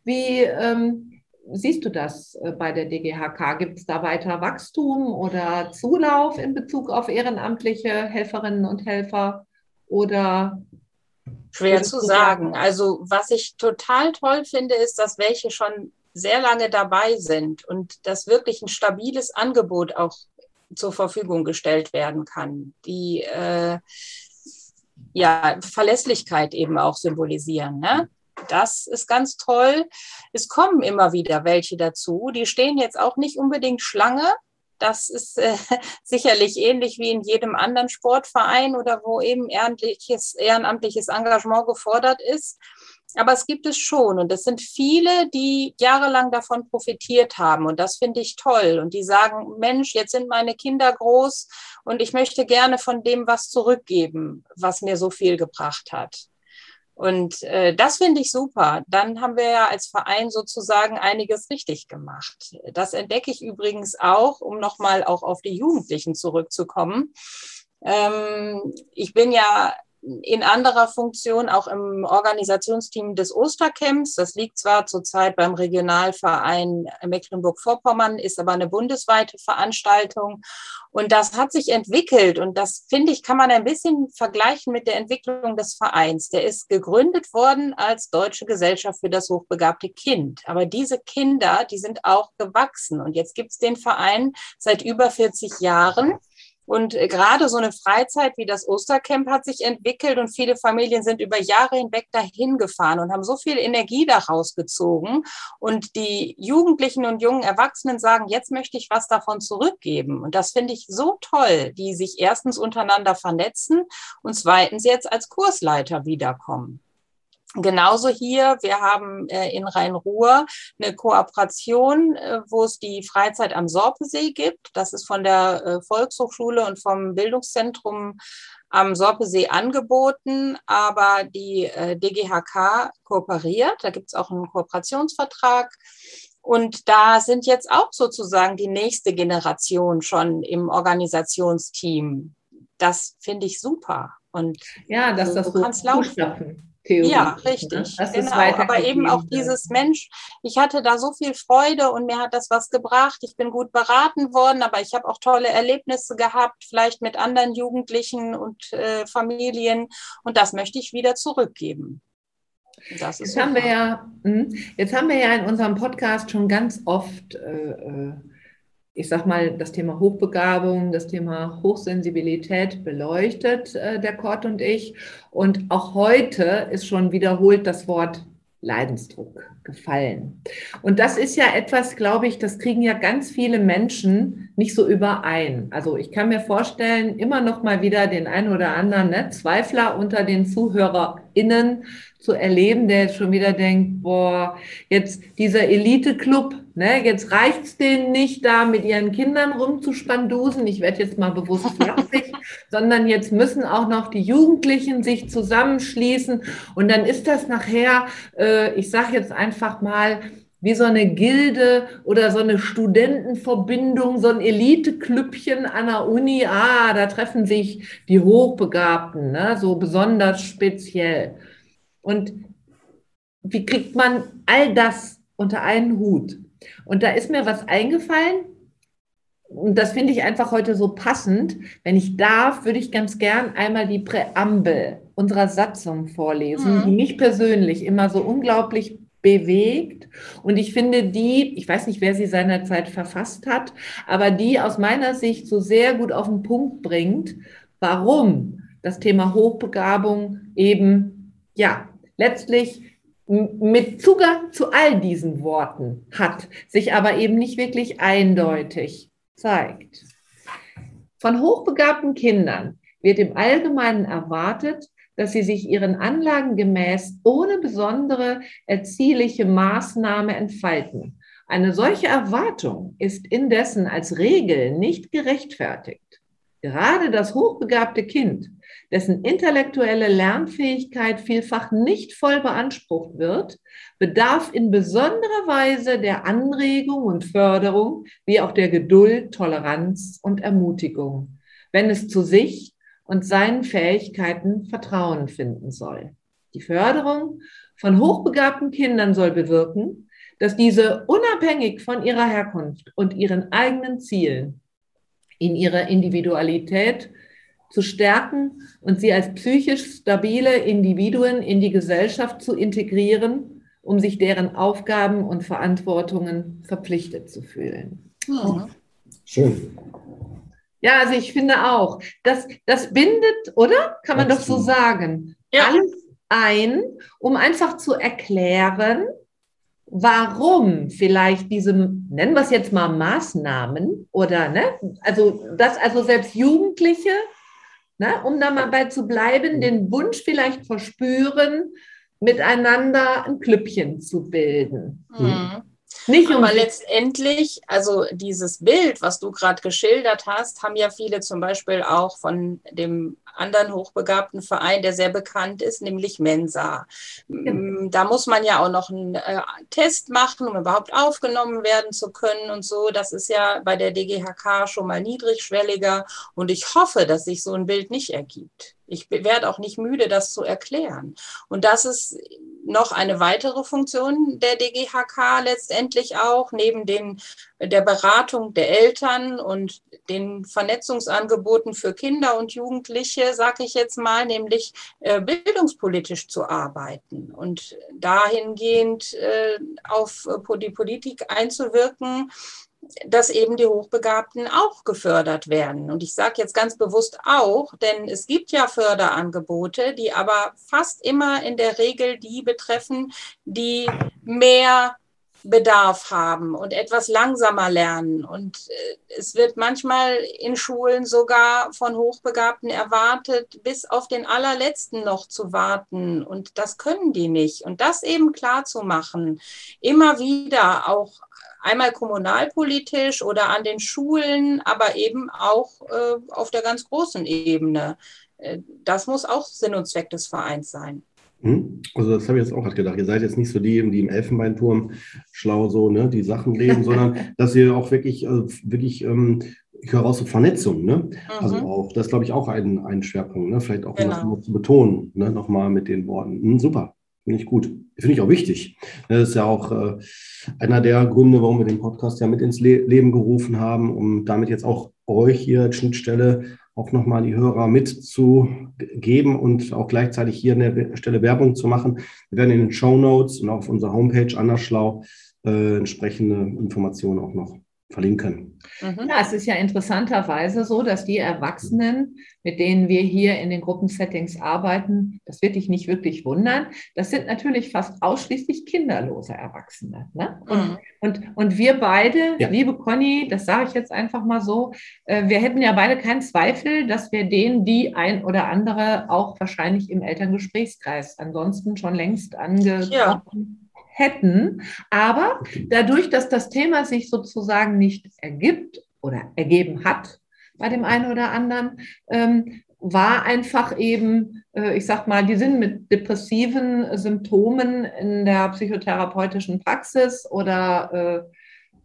Wie ähm, siehst du das äh, bei der DGHK? Gibt es da weiter Wachstum oder Zulauf in Bezug auf ehrenamtliche Helferinnen und Helfer? Oder Schwer zu sagen. Also was ich total toll finde, ist, dass welche schon sehr lange dabei sind und dass wirklich ein stabiles Angebot auch zur Verfügung gestellt werden kann, die äh, ja Verlässlichkeit eben auch symbolisieren. Ne? Das ist ganz toll. Es kommen immer wieder welche dazu. Die stehen jetzt auch nicht unbedingt Schlange. Das ist äh, sicherlich ähnlich wie in jedem anderen Sportverein oder wo eben ehrenamtliches, ehrenamtliches Engagement gefordert ist. Aber es gibt es schon und es sind viele, die jahrelang davon profitiert haben und das finde ich toll und die sagen, Mensch, jetzt sind meine Kinder groß und ich möchte gerne von dem was zurückgeben, was mir so viel gebracht hat. Und äh, das finde ich super. Dann haben wir ja als Verein sozusagen einiges richtig gemacht. Das entdecke ich übrigens auch, um nochmal auch auf die Jugendlichen zurückzukommen. Ähm, ich bin ja in anderer Funktion auch im Organisationsteam des Ostercamps. Das liegt zwar zurzeit beim Regionalverein Mecklenburg-Vorpommern, ist aber eine bundesweite Veranstaltung. Und das hat sich entwickelt und das finde ich, kann man ein bisschen vergleichen mit der Entwicklung des Vereins. Der ist gegründet worden als Deutsche Gesellschaft für das hochbegabte Kind. Aber diese Kinder, die sind auch gewachsen. Und jetzt gibt es den Verein seit über 40 Jahren. Und äh, gerade so eine Freizeit wie das Ostercamp hat sich entwickelt und viele Familien sind über Jahre hinweg dahin gefahren und haben so viel Energie daraus gezogen. Und die Jugendlichen und jungen Erwachsenen sagen, jetzt möchte ich was davon zurückgeben. Und das finde ich so toll, die sich erstens untereinander vernetzen und zweitens jetzt als Kursleiter wiederkommen. Genauso hier, wir haben äh, in Rhein-Ruhr eine Kooperation, äh, wo es die Freizeit am Sorpesee gibt. Das ist von der äh, Volkshochschule und vom Bildungszentrum am Sorpesee angeboten, aber die äh, DGHK kooperiert. Da gibt es auch einen Kooperationsvertrag. Und da sind jetzt auch sozusagen die nächste Generation schon im Organisationsteam. Das finde ich super. Und ja, dass das du kannst laufen. Theorie. Ja, richtig. Ne? genau. Aber eben auch dieses Mensch, ich hatte da so viel Freude und mir hat das was gebracht. Ich bin gut beraten worden, aber ich habe auch tolle Erlebnisse gehabt, vielleicht mit anderen Jugendlichen und äh, Familien. Und das möchte ich wieder zurückgeben. Das ist jetzt, haben wir ja, hm, jetzt haben wir ja in unserem Podcast schon ganz oft äh, äh ich sag mal, das Thema Hochbegabung, das Thema Hochsensibilität beleuchtet, äh, der Kort und ich. Und auch heute ist schon wiederholt das Wort Leidensdruck gefallen. Und das ist ja etwas, glaube ich, das kriegen ja ganz viele Menschen nicht so überein. Also ich kann mir vorstellen, immer noch mal wieder den einen oder anderen ne, Zweifler unter den ZuhörerInnen zu erleben, der jetzt schon wieder denkt, boah, jetzt dieser Elite-Club, ne, jetzt reicht's denen nicht, da mit ihren Kindern rumzuspandusen. Ich werde jetzt mal bewusst flapsig, sondern jetzt müssen auch noch die Jugendlichen sich zusammenschließen. Und dann ist das nachher, äh, ich sage jetzt einfach mal, wie so eine Gilde oder so eine Studentenverbindung, so ein Elite-Klüppchen an der Uni. Ah, da treffen sich die Hochbegabten, ne? so besonders speziell. Und wie kriegt man all das unter einen Hut? Und da ist mir was eingefallen. Und das finde ich einfach heute so passend. Wenn ich darf, würde ich ganz gern einmal die Präambel unserer Satzung vorlesen, mhm. die mich persönlich immer so unglaublich bewegt. Und ich finde die, ich weiß nicht, wer sie seinerzeit verfasst hat, aber die aus meiner Sicht so sehr gut auf den Punkt bringt, warum das Thema Hochbegabung eben, ja, letztlich mit Zugang zu all diesen Worten hat, sich aber eben nicht wirklich eindeutig zeigt. Von hochbegabten Kindern wird im Allgemeinen erwartet, dass sie sich ihren Anlagen gemäß ohne besondere erziehliche Maßnahme entfalten. Eine solche Erwartung ist indessen als Regel nicht gerechtfertigt. Gerade das hochbegabte Kind dessen intellektuelle Lernfähigkeit vielfach nicht voll beansprucht wird, bedarf in besonderer Weise der Anregung und Förderung, wie auch der Geduld, Toleranz und Ermutigung, wenn es zu sich und seinen Fähigkeiten Vertrauen finden soll. Die Förderung von hochbegabten Kindern soll bewirken, dass diese unabhängig von ihrer Herkunft und ihren eigenen Zielen in ihrer Individualität zu stärken und sie als psychisch stabile Individuen in die Gesellschaft zu integrieren, um sich deren Aufgaben und Verantwortungen verpflichtet zu fühlen. Mhm. Schön. Ja, also ich finde auch, das, das bindet, oder? Kann man doch so sagen, ja. alles ein, um einfach zu erklären, warum vielleicht diese, nennen wir es jetzt mal Maßnahmen oder, ne? Also, dass also selbst Jugendliche ne, um da mal bei zu bleiben, mhm. den Wunsch vielleicht verspüren, miteinander ein Klüppchen zu bilden. Mhm. Nicht Aber letztendlich, also dieses Bild, was du gerade geschildert hast, haben ja viele zum Beispiel auch von dem anderen hochbegabten Verein, der sehr bekannt ist, nämlich Mensa. Mm, da muss man ja auch noch einen äh, Test machen, um überhaupt aufgenommen werden zu können und so. Das ist ja bei der DGHK schon mal niedrigschwelliger und ich hoffe, dass sich so ein Bild nicht ergibt. Ich werde auch nicht müde, das zu erklären. Und das ist noch eine weitere Funktion der DGHK letztendlich auch, neben den, der Beratung der Eltern und den Vernetzungsangeboten für Kinder und Jugendliche, sage ich jetzt mal, nämlich äh, bildungspolitisch zu arbeiten und dahingehend äh, auf die Politik einzuwirken, dass eben die Hochbegabten auch gefördert werden. Und ich sage jetzt ganz bewusst auch, denn es gibt ja Förderangebote, die aber fast immer in der Regel die betreffen, die mehr Bedarf haben und etwas langsamer lernen. Und äh, es wird manchmal in Schulen sogar von Hochbegabten erwartet, bis auf den allerletzten noch zu warten. Und das können die nicht. Und das eben klar zu machen, immer wieder auch einmal kommunalpolitisch oder an den Schulen, aber eben auch äh, auf der ganz großen Ebene. Äh, das muss auch Sinn und Zweck des Vereins sein. Hm? Also das habe ich jetzt auch gerade gedacht. Ihr seid jetzt nicht so die, die im Elfenbeinturm schlau so ne, die Sachen reden, sondern dass ihr auch wirklich, also wirklich, ähm, ich höre raus so Vernetzung, ne? Mhm. Also auch, das ist, glaube ich, auch ein, ein Schwerpunkt, ne? Vielleicht auch genau. noch zu betonen, ne? Nochmal mit den Worten. Hm, super, finde ich gut. Finde ich auch wichtig. Das ist ja auch äh, einer der Gründe, warum wir den Podcast ja mit ins Le Leben gerufen haben, um damit jetzt auch euch hier als Schnittstelle auch nochmal die Hörer mitzugeben und auch gleichzeitig hier an der Stelle Werbung zu machen. Wir werden in den Show Notes und auf unserer Homepage Anderschlau äh, entsprechende Informationen auch noch verlinken. Mhm. Ja, es ist ja interessanterweise so, dass die Erwachsenen, mit denen wir hier in den Gruppensettings arbeiten, das wird dich nicht wirklich wundern, das sind natürlich fast ausschließlich kinderlose Erwachsene. Ne? Und, mhm. und, und wir beide, ja. liebe Conny, das sage ich jetzt einfach mal so, äh, wir hätten ja beide keinen Zweifel, dass wir den, die ein oder andere auch wahrscheinlich im Elterngesprächskreis ansonsten schon längst angesprochen ja hätten. Aber dadurch, dass das Thema sich sozusagen nicht ergibt oder ergeben hat bei dem einen oder anderen, ähm, war einfach eben, äh, ich sag mal, die sind mit depressiven Symptomen in der psychotherapeutischen Praxis oder äh,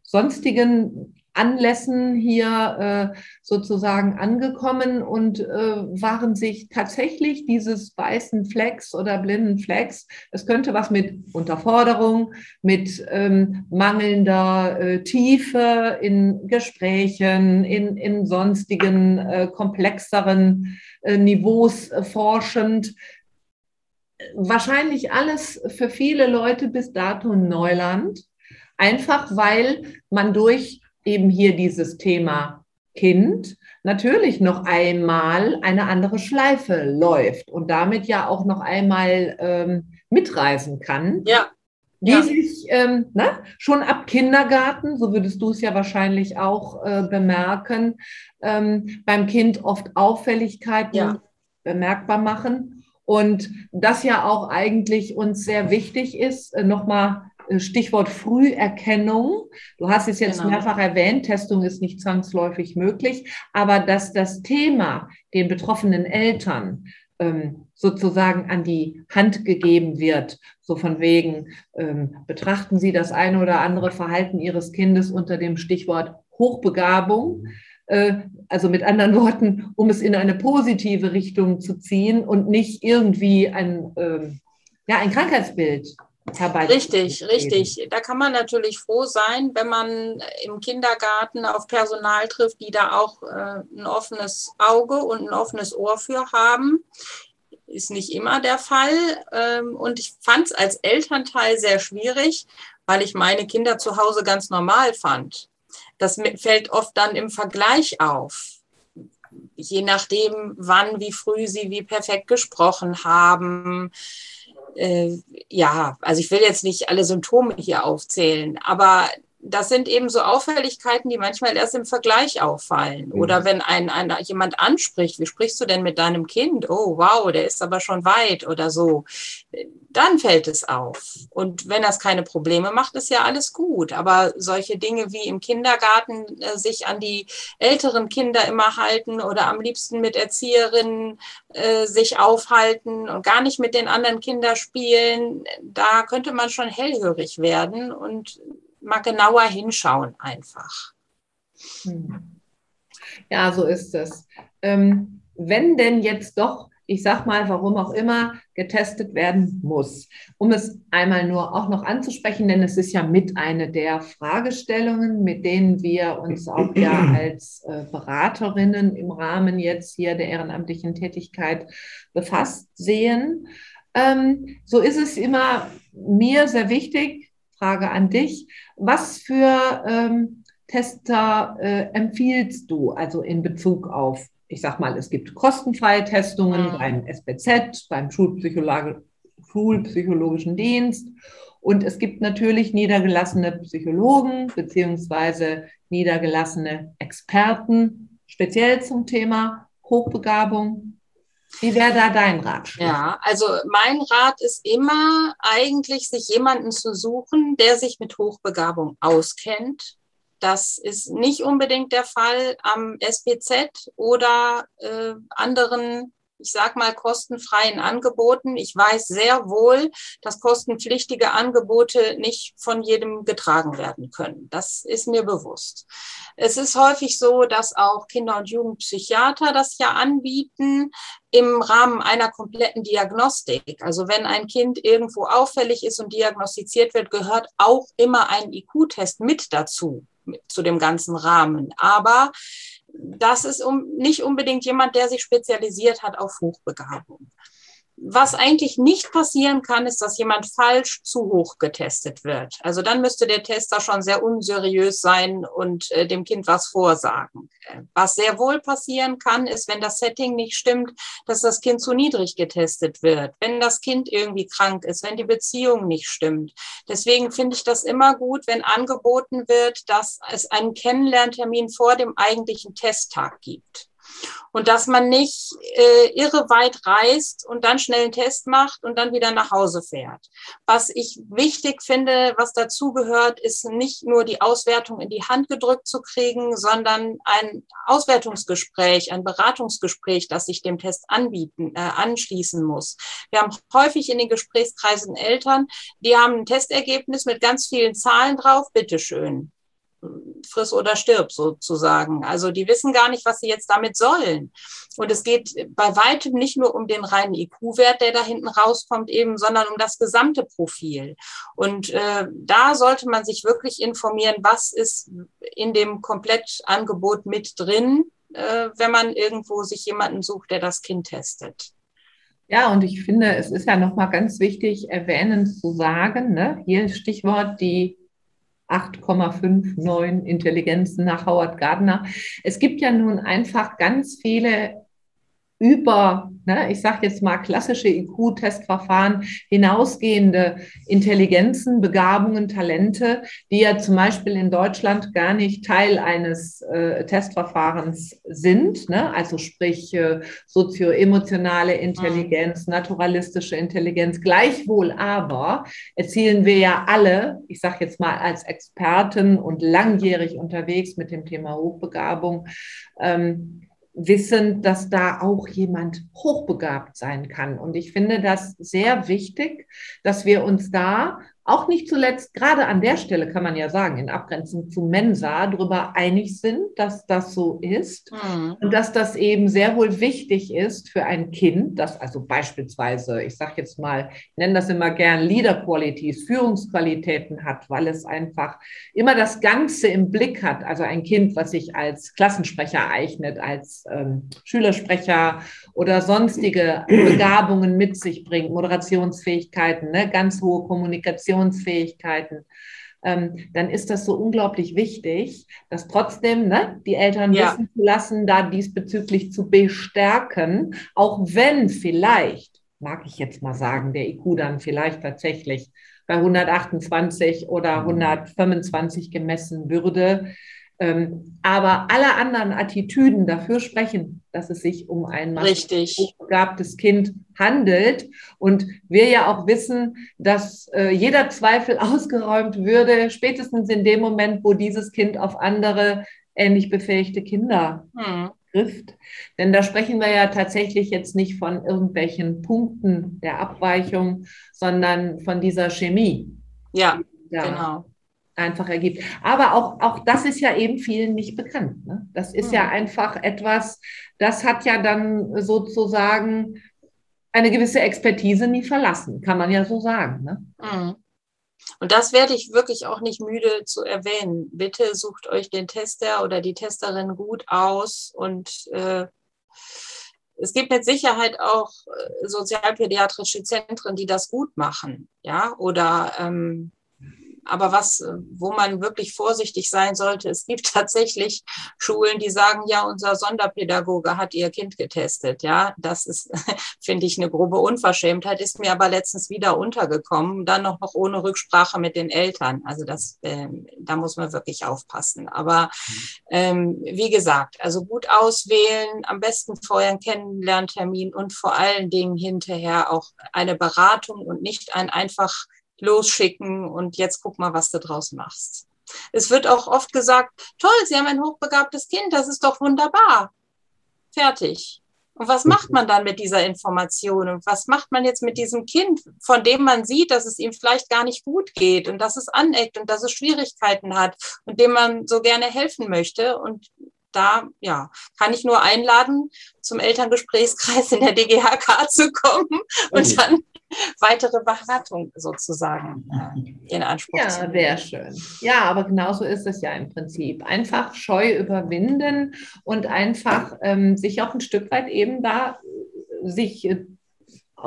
sonstigen Anlässen hier äh, sozusagen angekommen und äh, waren sich tatsächlich dieses weißen Flecks oder blinden Flecks, es könnte was mit Unterforderung, mit ähm, mangelnder äh, Tiefe in Gesprächen, in, in sonstigen äh, komplexeren äh, Niveaus äh, forschend. Wahrscheinlich alles für viele Leute bis dato Neuland einfach weil man durch eben hier dieses Thema Kind natürlich noch einmal eine andere Schleife läuft und damit ja auch noch einmal ähm, mitreisen kann. Ja. Die ja. sich ähm, ne, schon ab Kindergarten, so würdest du es ja wahrscheinlich auch äh, bemerken, ähm, beim Kind oft Auffälligkeiten ja. bemerkbar machen. Und das ja auch eigentlich uns sehr wichtig ist, äh, nochmal Stichwort Früherkennung. Du hast es jetzt genau. mehrfach erwähnt, Testung ist nicht zwangsläufig möglich, aber dass das Thema den betroffenen Eltern ähm, sozusagen an die Hand gegeben wird, so von wegen, ähm, betrachten Sie das eine oder andere Verhalten Ihres Kindes unter dem Stichwort Hochbegabung. Äh, also mit anderen Worten, um es in eine positive Richtung zu ziehen und nicht irgendwie ein, ähm, ja, ein Krankheitsbild Richtig, richtig. Da kann man natürlich froh sein, wenn man im Kindergarten auf Personal trifft, die da auch äh, ein offenes Auge und ein offenes Ohr für haben. Ist nicht immer der Fall. Ähm, und ich fand es als Elternteil sehr schwierig, weil ich meine Kinder zu Hause ganz normal fand. Das fällt oft dann im Vergleich auf je nachdem, wann, wie früh sie wie perfekt gesprochen haben, äh, ja, also ich will jetzt nicht alle Symptome hier aufzählen, aber das sind eben so Auffälligkeiten, die manchmal erst im Vergleich auffallen. Mhm. Oder wenn ein, ein, jemand anspricht, wie sprichst du denn mit deinem Kind? Oh, wow, der ist aber schon weit oder so. Dann fällt es auf. Und wenn das keine Probleme macht, ist ja alles gut. Aber solche Dinge wie im Kindergarten äh, sich an die älteren Kinder immer halten oder am liebsten mit Erzieherinnen äh, sich aufhalten und gar nicht mit den anderen Kindern spielen, da könnte man schon hellhörig werden und mal genauer hinschauen einfach. Hm. Ja, so ist es. Ähm, wenn denn jetzt doch ich sag mal, warum auch immer, getestet werden muss. Um es einmal nur auch noch anzusprechen, denn es ist ja mit eine der Fragestellungen, mit denen wir uns auch ja als äh, Beraterinnen im Rahmen jetzt hier der ehrenamtlichen Tätigkeit befasst sehen. Ähm, so ist es immer mir sehr wichtig, Frage an dich, was für ähm, Tester äh, empfiehlst du, also in Bezug auf ich sag mal, es gibt kostenfreie Testungen mhm. beim SBZ, beim Schulpsychologischen Dienst. Und es gibt natürlich niedergelassene Psychologen beziehungsweise niedergelassene Experten, speziell zum Thema Hochbegabung. Wie wäre da dein Rat? Ja, also mein Rat ist immer eigentlich, sich jemanden zu suchen, der sich mit Hochbegabung auskennt, das ist nicht unbedingt der Fall am SPZ oder äh, anderen ich sage mal, kostenfreien Angeboten. Ich weiß sehr wohl, dass kostenpflichtige Angebote nicht von jedem getragen werden können. Das ist mir bewusst. Es ist häufig so, dass auch Kinder- und Jugendpsychiater das ja anbieten im Rahmen einer kompletten Diagnostik. Also wenn ein Kind irgendwo auffällig ist und diagnostiziert wird, gehört auch immer ein IQ-Test mit dazu zu dem ganzen Rahmen. Aber das ist um, nicht unbedingt jemand, der sich spezialisiert hat auf Hochbegabung was eigentlich nicht passieren kann, ist, dass jemand falsch zu hoch getestet wird. Also dann müsste der Tester schon sehr unseriös sein und äh, dem Kind was vorsagen. Was sehr wohl passieren kann, ist, wenn das Setting nicht stimmt, dass das Kind zu niedrig getestet wird, wenn das Kind irgendwie krank ist, wenn die Beziehung nicht stimmt. Deswegen finde ich das immer gut, wenn angeboten wird, dass es einen Kennenlerntermin vor dem eigentlichen Testtag gibt. Und dass man nicht äh, irre weit reist und dann schnell einen Test macht und dann wieder nach Hause fährt. Was ich wichtig finde, was dazu gehört, ist nicht nur die Auswertung in die Hand gedrückt zu kriegen, sondern ein Auswertungsgespräch, ein Beratungsgespräch, das sich dem Test anbieten, äh, anschließen muss. Wir haben häufig in den Gesprächskreisen Eltern, die haben ein Testergebnis mit ganz vielen Zahlen drauf, bitteschön friss oder stirb sozusagen. Also die wissen gar nicht, was sie jetzt damit sollen. Und es geht bei weitem nicht nur um den reinen IQ-Wert, der da hinten rauskommt, eben, sondern um das gesamte Profil. Und äh, da sollte man sich wirklich informieren, was ist in dem Komplettangebot mit drin, äh, wenn man irgendwo sich jemanden sucht, der das Kind testet. Ja, und ich finde, es ist ja nochmal ganz wichtig, erwähnen zu sagen, ne? hier Stichwort die 8,59 Intelligenzen nach Howard Gardner. Es gibt ja nun einfach ganz viele über, ne, ich sage jetzt mal, klassische IQ-Testverfahren hinausgehende Intelligenzen, Begabungen, Talente, die ja zum Beispiel in Deutschland gar nicht Teil eines äh, Testverfahrens sind. Ne? Also sprich äh, sozioemotionale Intelligenz, naturalistische Intelligenz. Gleichwohl aber erzielen wir ja alle, ich sage jetzt mal als Experten und langjährig unterwegs mit dem Thema Hochbegabung, ähm, wissen, dass da auch jemand hochbegabt sein kann. Und ich finde das sehr wichtig, dass wir uns da auch nicht zuletzt, gerade an der Stelle kann man ja sagen, in Abgrenzung zu Mensa, darüber einig sind, dass das so ist mhm. und dass das eben sehr wohl wichtig ist für ein Kind, das also beispielsweise, ich sage jetzt mal, ich nenne das immer gern Leader Qualities, Führungsqualitäten hat, weil es einfach immer das Ganze im Blick hat. Also ein Kind, was sich als Klassensprecher eignet, als ähm, Schülersprecher oder sonstige Begabungen mit sich bringt, Moderationsfähigkeiten, ne, ganz hohe Kommunikation Kommunikationsfähigkeiten, ähm, dann ist das so unglaublich wichtig, dass trotzdem ne, die Eltern ja. wissen zu lassen, da diesbezüglich zu bestärken, auch wenn vielleicht, mag ich jetzt mal sagen, der IQ dann vielleicht tatsächlich bei 128 oder 125 gemessen würde, aber alle anderen Attitüden dafür sprechen, dass es sich um ein begabtes Kind handelt. Und wir ja auch wissen, dass äh, jeder Zweifel ausgeräumt würde, spätestens in dem Moment, wo dieses Kind auf andere ähnlich befähigte Kinder hm. trifft. Denn da sprechen wir ja tatsächlich jetzt nicht von irgendwelchen Punkten der Abweichung, sondern von dieser Chemie. Ja, genau einfach ergibt. Aber auch, auch das ist ja eben vielen nicht bekannt. Ne? Das ist mhm. ja einfach etwas, das hat ja dann sozusagen eine gewisse Expertise nie verlassen, kann man ja so sagen. Ne? Mhm. Und das werde ich wirklich auch nicht müde zu erwähnen. Bitte sucht euch den Tester oder die Testerin gut aus und äh, es gibt mit Sicherheit auch äh, sozialpädiatrische Zentren, die das gut machen, ja, oder ähm, aber was, äh, wo man wirklich vorsichtig sein sollte, es gibt tatsächlich Schulen, die sagen, ja, unser Sonderpädagoge hat ihr Kind getestet. Ja, das ist, finde ich, eine grobe Unverschämtheit, ist mir aber letztens wieder untergekommen, dann noch, noch ohne Rücksprache mit den Eltern. Also das, äh, da muss man wirklich aufpassen. Aber ähm, wie gesagt, also gut auswählen, am besten vorher einen Kennenlerntermin und vor allen Dingen hinterher auch eine Beratung und nicht ein einfach losschicken und jetzt guck mal, was du draus machst. Es wird auch oft gesagt, toll, Sie haben ein hochbegabtes Kind, das ist doch wunderbar. Fertig. Und was macht man dann mit dieser Information? Und was macht man jetzt mit diesem Kind, von dem man sieht, dass es ihm vielleicht gar nicht gut geht und dass es aneckt und dass es Schwierigkeiten hat und dem man so gerne helfen möchte? Und da ja, kann ich nur einladen, zum Elterngesprächskreis in der DGHK zu kommen und oh. dann weitere Beratung sozusagen äh, in Anspruch ja, zu nehmen. Ja, sehr schön. Ja, aber genauso ist es ja im Prinzip. Einfach Scheu überwinden und einfach ähm, sich auch ein Stück weit eben da sich äh,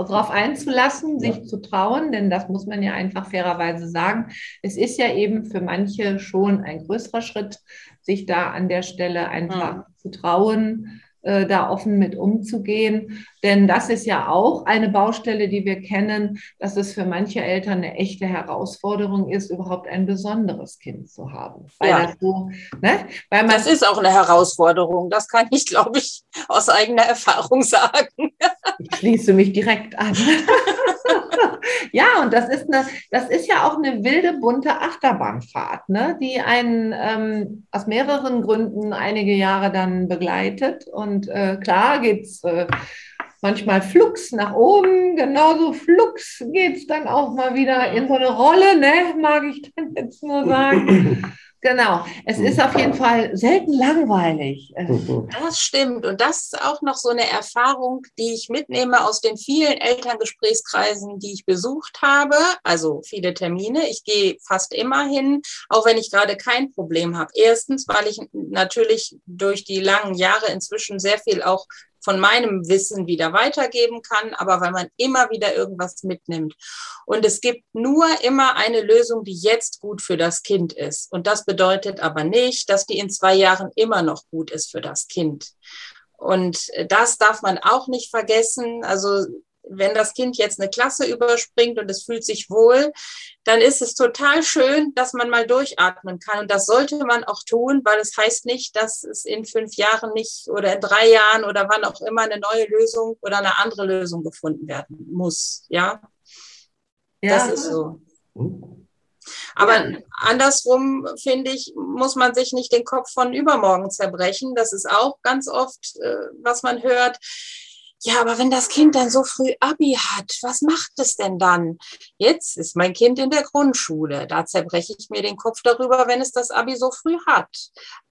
darauf einzulassen, sich ja. zu trauen, denn das muss man ja einfach fairerweise sagen. Es ist ja eben für manche schon ein größerer Schritt, sich da an der Stelle einfach ja. zu trauen, äh, da offen mit umzugehen. Denn das ist ja auch eine Baustelle, die wir kennen, dass es für manche Eltern eine echte Herausforderung ist, überhaupt ein besonderes Kind zu haben. Weil ja. das, so, ne? Weil man, das ist auch eine Herausforderung. Das kann ich, glaube ich, aus eigener Erfahrung sagen. Ich schließe mich direkt an. ja, und das ist eine, das ist ja auch eine wilde, bunte Achterbahnfahrt, ne? die einen ähm, aus mehreren Gründen einige Jahre dann begleitet. Und äh, klar geht es äh, manchmal flugs nach oben, genauso flugs geht es dann auch mal wieder in so eine Rolle, ne? mag ich dann jetzt nur sagen. Genau. Es ist auf jeden Fall selten langweilig. Das stimmt. Und das ist auch noch so eine Erfahrung, die ich mitnehme aus den vielen Elterngesprächskreisen, die ich besucht habe. Also viele Termine. Ich gehe fast immer hin, auch wenn ich gerade kein Problem habe. Erstens, weil ich natürlich durch die langen Jahre inzwischen sehr viel auch von meinem Wissen wieder weitergeben kann, aber weil man immer wieder irgendwas mitnimmt. Und es gibt nur immer eine Lösung, die jetzt gut für das Kind ist. Und das bedeutet aber nicht, dass die in zwei Jahren immer noch gut ist für das Kind. Und das darf man auch nicht vergessen. Also wenn das Kind jetzt eine Klasse überspringt und es fühlt sich wohl, dann ist es total schön, dass man mal durchatmen kann. Und das sollte man auch tun, weil es heißt nicht, dass es in fünf Jahren nicht oder in drei Jahren oder wann auch immer eine neue Lösung oder eine andere Lösung gefunden werden muss. Ja, ja. das ist so. Aber ja. andersrum, finde ich, muss man sich nicht den Kopf von übermorgen zerbrechen. Das ist auch ganz oft, äh, was man hört ja, aber wenn das Kind dann so früh Abi hat, was macht es denn dann? Jetzt ist mein Kind in der Grundschule. Da zerbreche ich mir den Kopf darüber, wenn es das Abi so früh hat.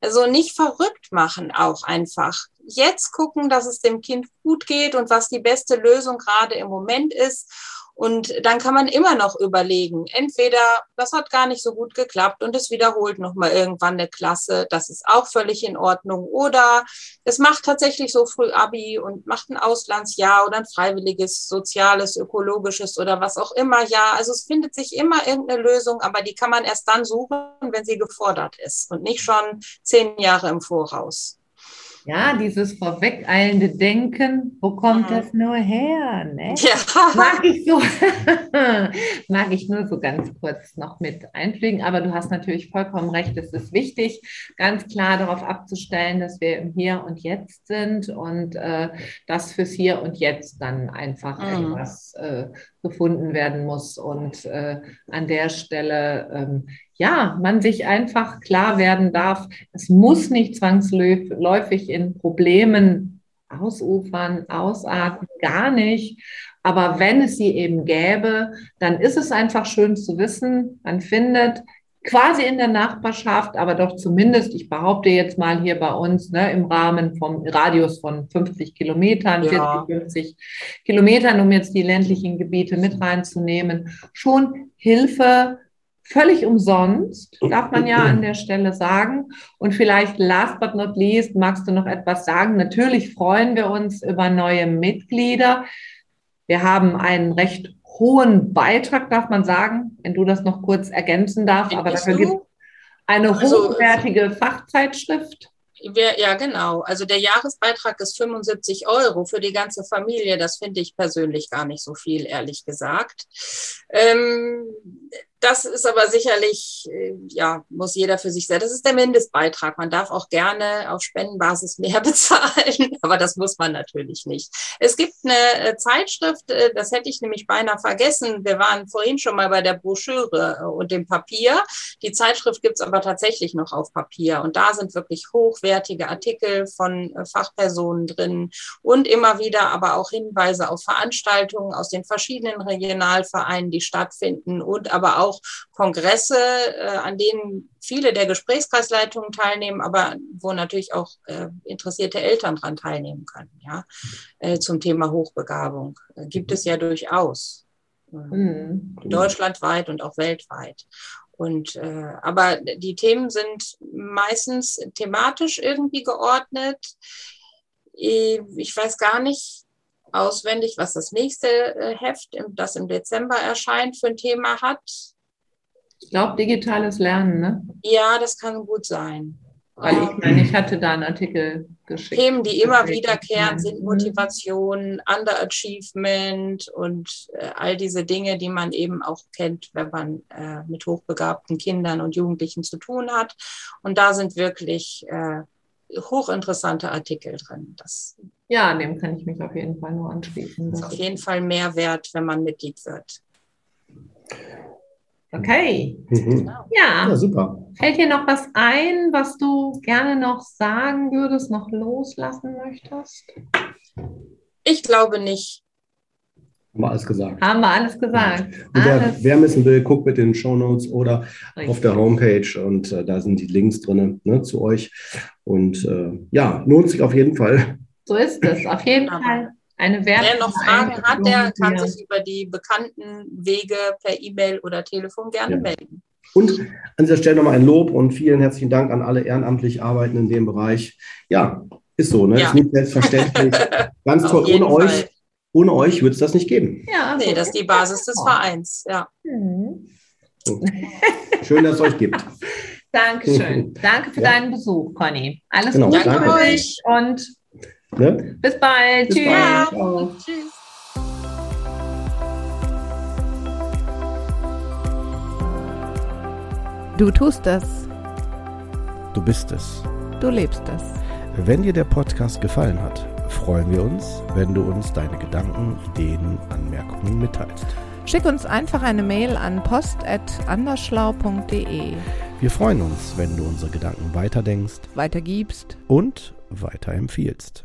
Also nicht verrückt machen auch einfach. Jetzt gucken, dass es dem Kind gut geht und was die beste Lösung gerade im Moment ist und dann kann man immer noch überlegen, entweder das hat gar nicht so gut geklappt und es wiederholt nochmal irgendwann eine Klasse, das ist auch völlig in Ordnung. Oder es macht tatsächlich so früh Abi und macht ein Auslandsjahr oder ein freiwilliges, soziales, ökologisches oder was auch immer Jahr. Also es findet sich immer irgendeine Lösung, aber die kann man erst dann suchen, wenn sie gefordert ist und nicht schon zehn Jahre im Voraus. Ja, dieses vorwegeilende Denken, wo kommt mhm. das nur her? Ne? Ja. Mag ich so, mag ich nur so ganz kurz noch mit einfliegen. Aber du hast natürlich vollkommen recht. Es ist wichtig, ganz klar darauf abzustellen, dass wir im Hier und Jetzt sind und äh, dass fürs Hier und Jetzt dann einfach mhm. etwas äh, gefunden werden muss. Und äh, an der Stelle ähm, ja, man sich einfach klar werden darf, es muss nicht zwangsläufig in Problemen ausufern, ausarten, gar nicht. Aber wenn es sie eben gäbe, dann ist es einfach schön zu wissen, man findet quasi in der Nachbarschaft, aber doch zumindest, ich behaupte jetzt mal hier bei uns, ne, im Rahmen vom Radius von 50 Kilometern, Ja. 40, 50 Kilometern, um jetzt die ländlichen Gebiete mit reinzunehmen, schon Hilfe völlig umsonst, darf man ja an der Stelle sagen. Und vielleicht last but not least, magst du noch etwas sagen? Natürlich freuen wir uns über neue Mitglieder. Wir haben einen recht hohen Beitrag, darf man sagen, wenn du das noch kurz ergänzen darfst. Aber dafür gibt es eine Also- hochwertige Fachzeitschrift. Ja, genau. Also der Jahresbeitrag ist 75 Euro für die ganze Familie. Das finde ich persönlich gar nicht so viel, ehrlich gesagt. Ähm, das ist aber sicherlich, äh, ja, muss jeder für sich selbst. Das ist der Mindestbeitrag. Man darf auch gerne auf Spendenbasis mehr bezahlen, aber das muss man natürlich nicht. Es gibt eine äh, Zeitschrift, äh, das hätte ich nämlich beinahe vergessen. Wir waren vorhin schon mal bei der Broschüre und dem Papier. Die Zeitschrift gibt es aber tatsächlich noch auf Papier. Und da sind wirklich hochwertige Artikel von Fachpersonen drin und immer wieder aber auch Hinweise auf Veranstaltungen aus den verschiedenen Regionalvereinen, die stattfinden und aber auch Kongresse, äh, an denen viele der Gesprächskreisleitungen teilnehmen, aber wo natürlich auch äh, interessierte Eltern dran teilnehmen können, ja, äh, zum Thema Hochbegabung. Äh, gibt es ja durchaus. Äh, Hm. deutschlandweit und auch weltweit. Und äh, aber die Themen sind meistens thematisch irgendwie geordnet. Eh, Ich weiß gar nicht auswendig, was das nächste äh, Heft, das im Dezember erscheint, für ein Thema hat. Ich glaube, digitales Lernen, ne? Ja, das kann gut sein. Weil ich Ähm, meine, ich hatte da einen Artikel geschickt. Themen, die immer wiederkehren, sind Mhm. Motivation, Underachievement und äh, all diese Dinge, die man eben auch kennt, wenn man äh, mit hochbegabten Kindern und Jugendlichen zu tun hat. Und da sind wirklich äh, hochinteressante Artikel drin. Das Ja, dem kann ich mich auf jeden Fall nur anschließen. ist Das auf jeden Fall mehr wert, wenn man Mitglied wird. Okay. Mhm. Ja, Ja, super. fällt dir noch was ein, was du gerne noch sagen würdest, noch loslassen möchtest? Ich glaube nicht. Haben wir alles gesagt. Haben wir alles gesagt. Und wer, Alles wer wissen will, guckt mit den Shownotes oder auf richtig. der Homepage und äh, da sind die Links drin ne, zu euch. Und äh, ja, lohnt sich auf jeden Fall. So ist es. Auf jeden Fall eine wertvolle Wer noch Fragen hat, der kann sich über die bekannten Wege per E-Mail oder Telefon gerne Ja. melden. Und an dieser Stelle nochmal ein Lob und vielen herzlichen Dank an alle ehrenamtlich Arbeitenden in dem Bereich. Ja, ist so, ne? Ja. Ist nicht selbstverständlich. Ganz toll. Ohne Fall. euch, ohne euch würde es das nicht geben. Ja, Nee, so das ist die. Basis des Vereins. Ja. Mhm. Schön, dass es euch gibt. Dankeschön. Danke für Ja. deinen Besuch, Conny. Alles Genau, Gute danke. für euch und Ne? bis bald. Bis Tschüss. bald. Ciao. Tschüss. Du tust es. Du bist es. Du lebst es. Wenn dir der Podcast gefallen hat, freuen wir uns, wenn du uns deine Gedanken, Ideen, Anmerkungen mitteilst. Schick uns einfach eine Mail an post.anderschlau.de. Wir freuen uns, wenn du unsere Gedanken weiterdenkst Weitergibst. und weiterempfiehlst.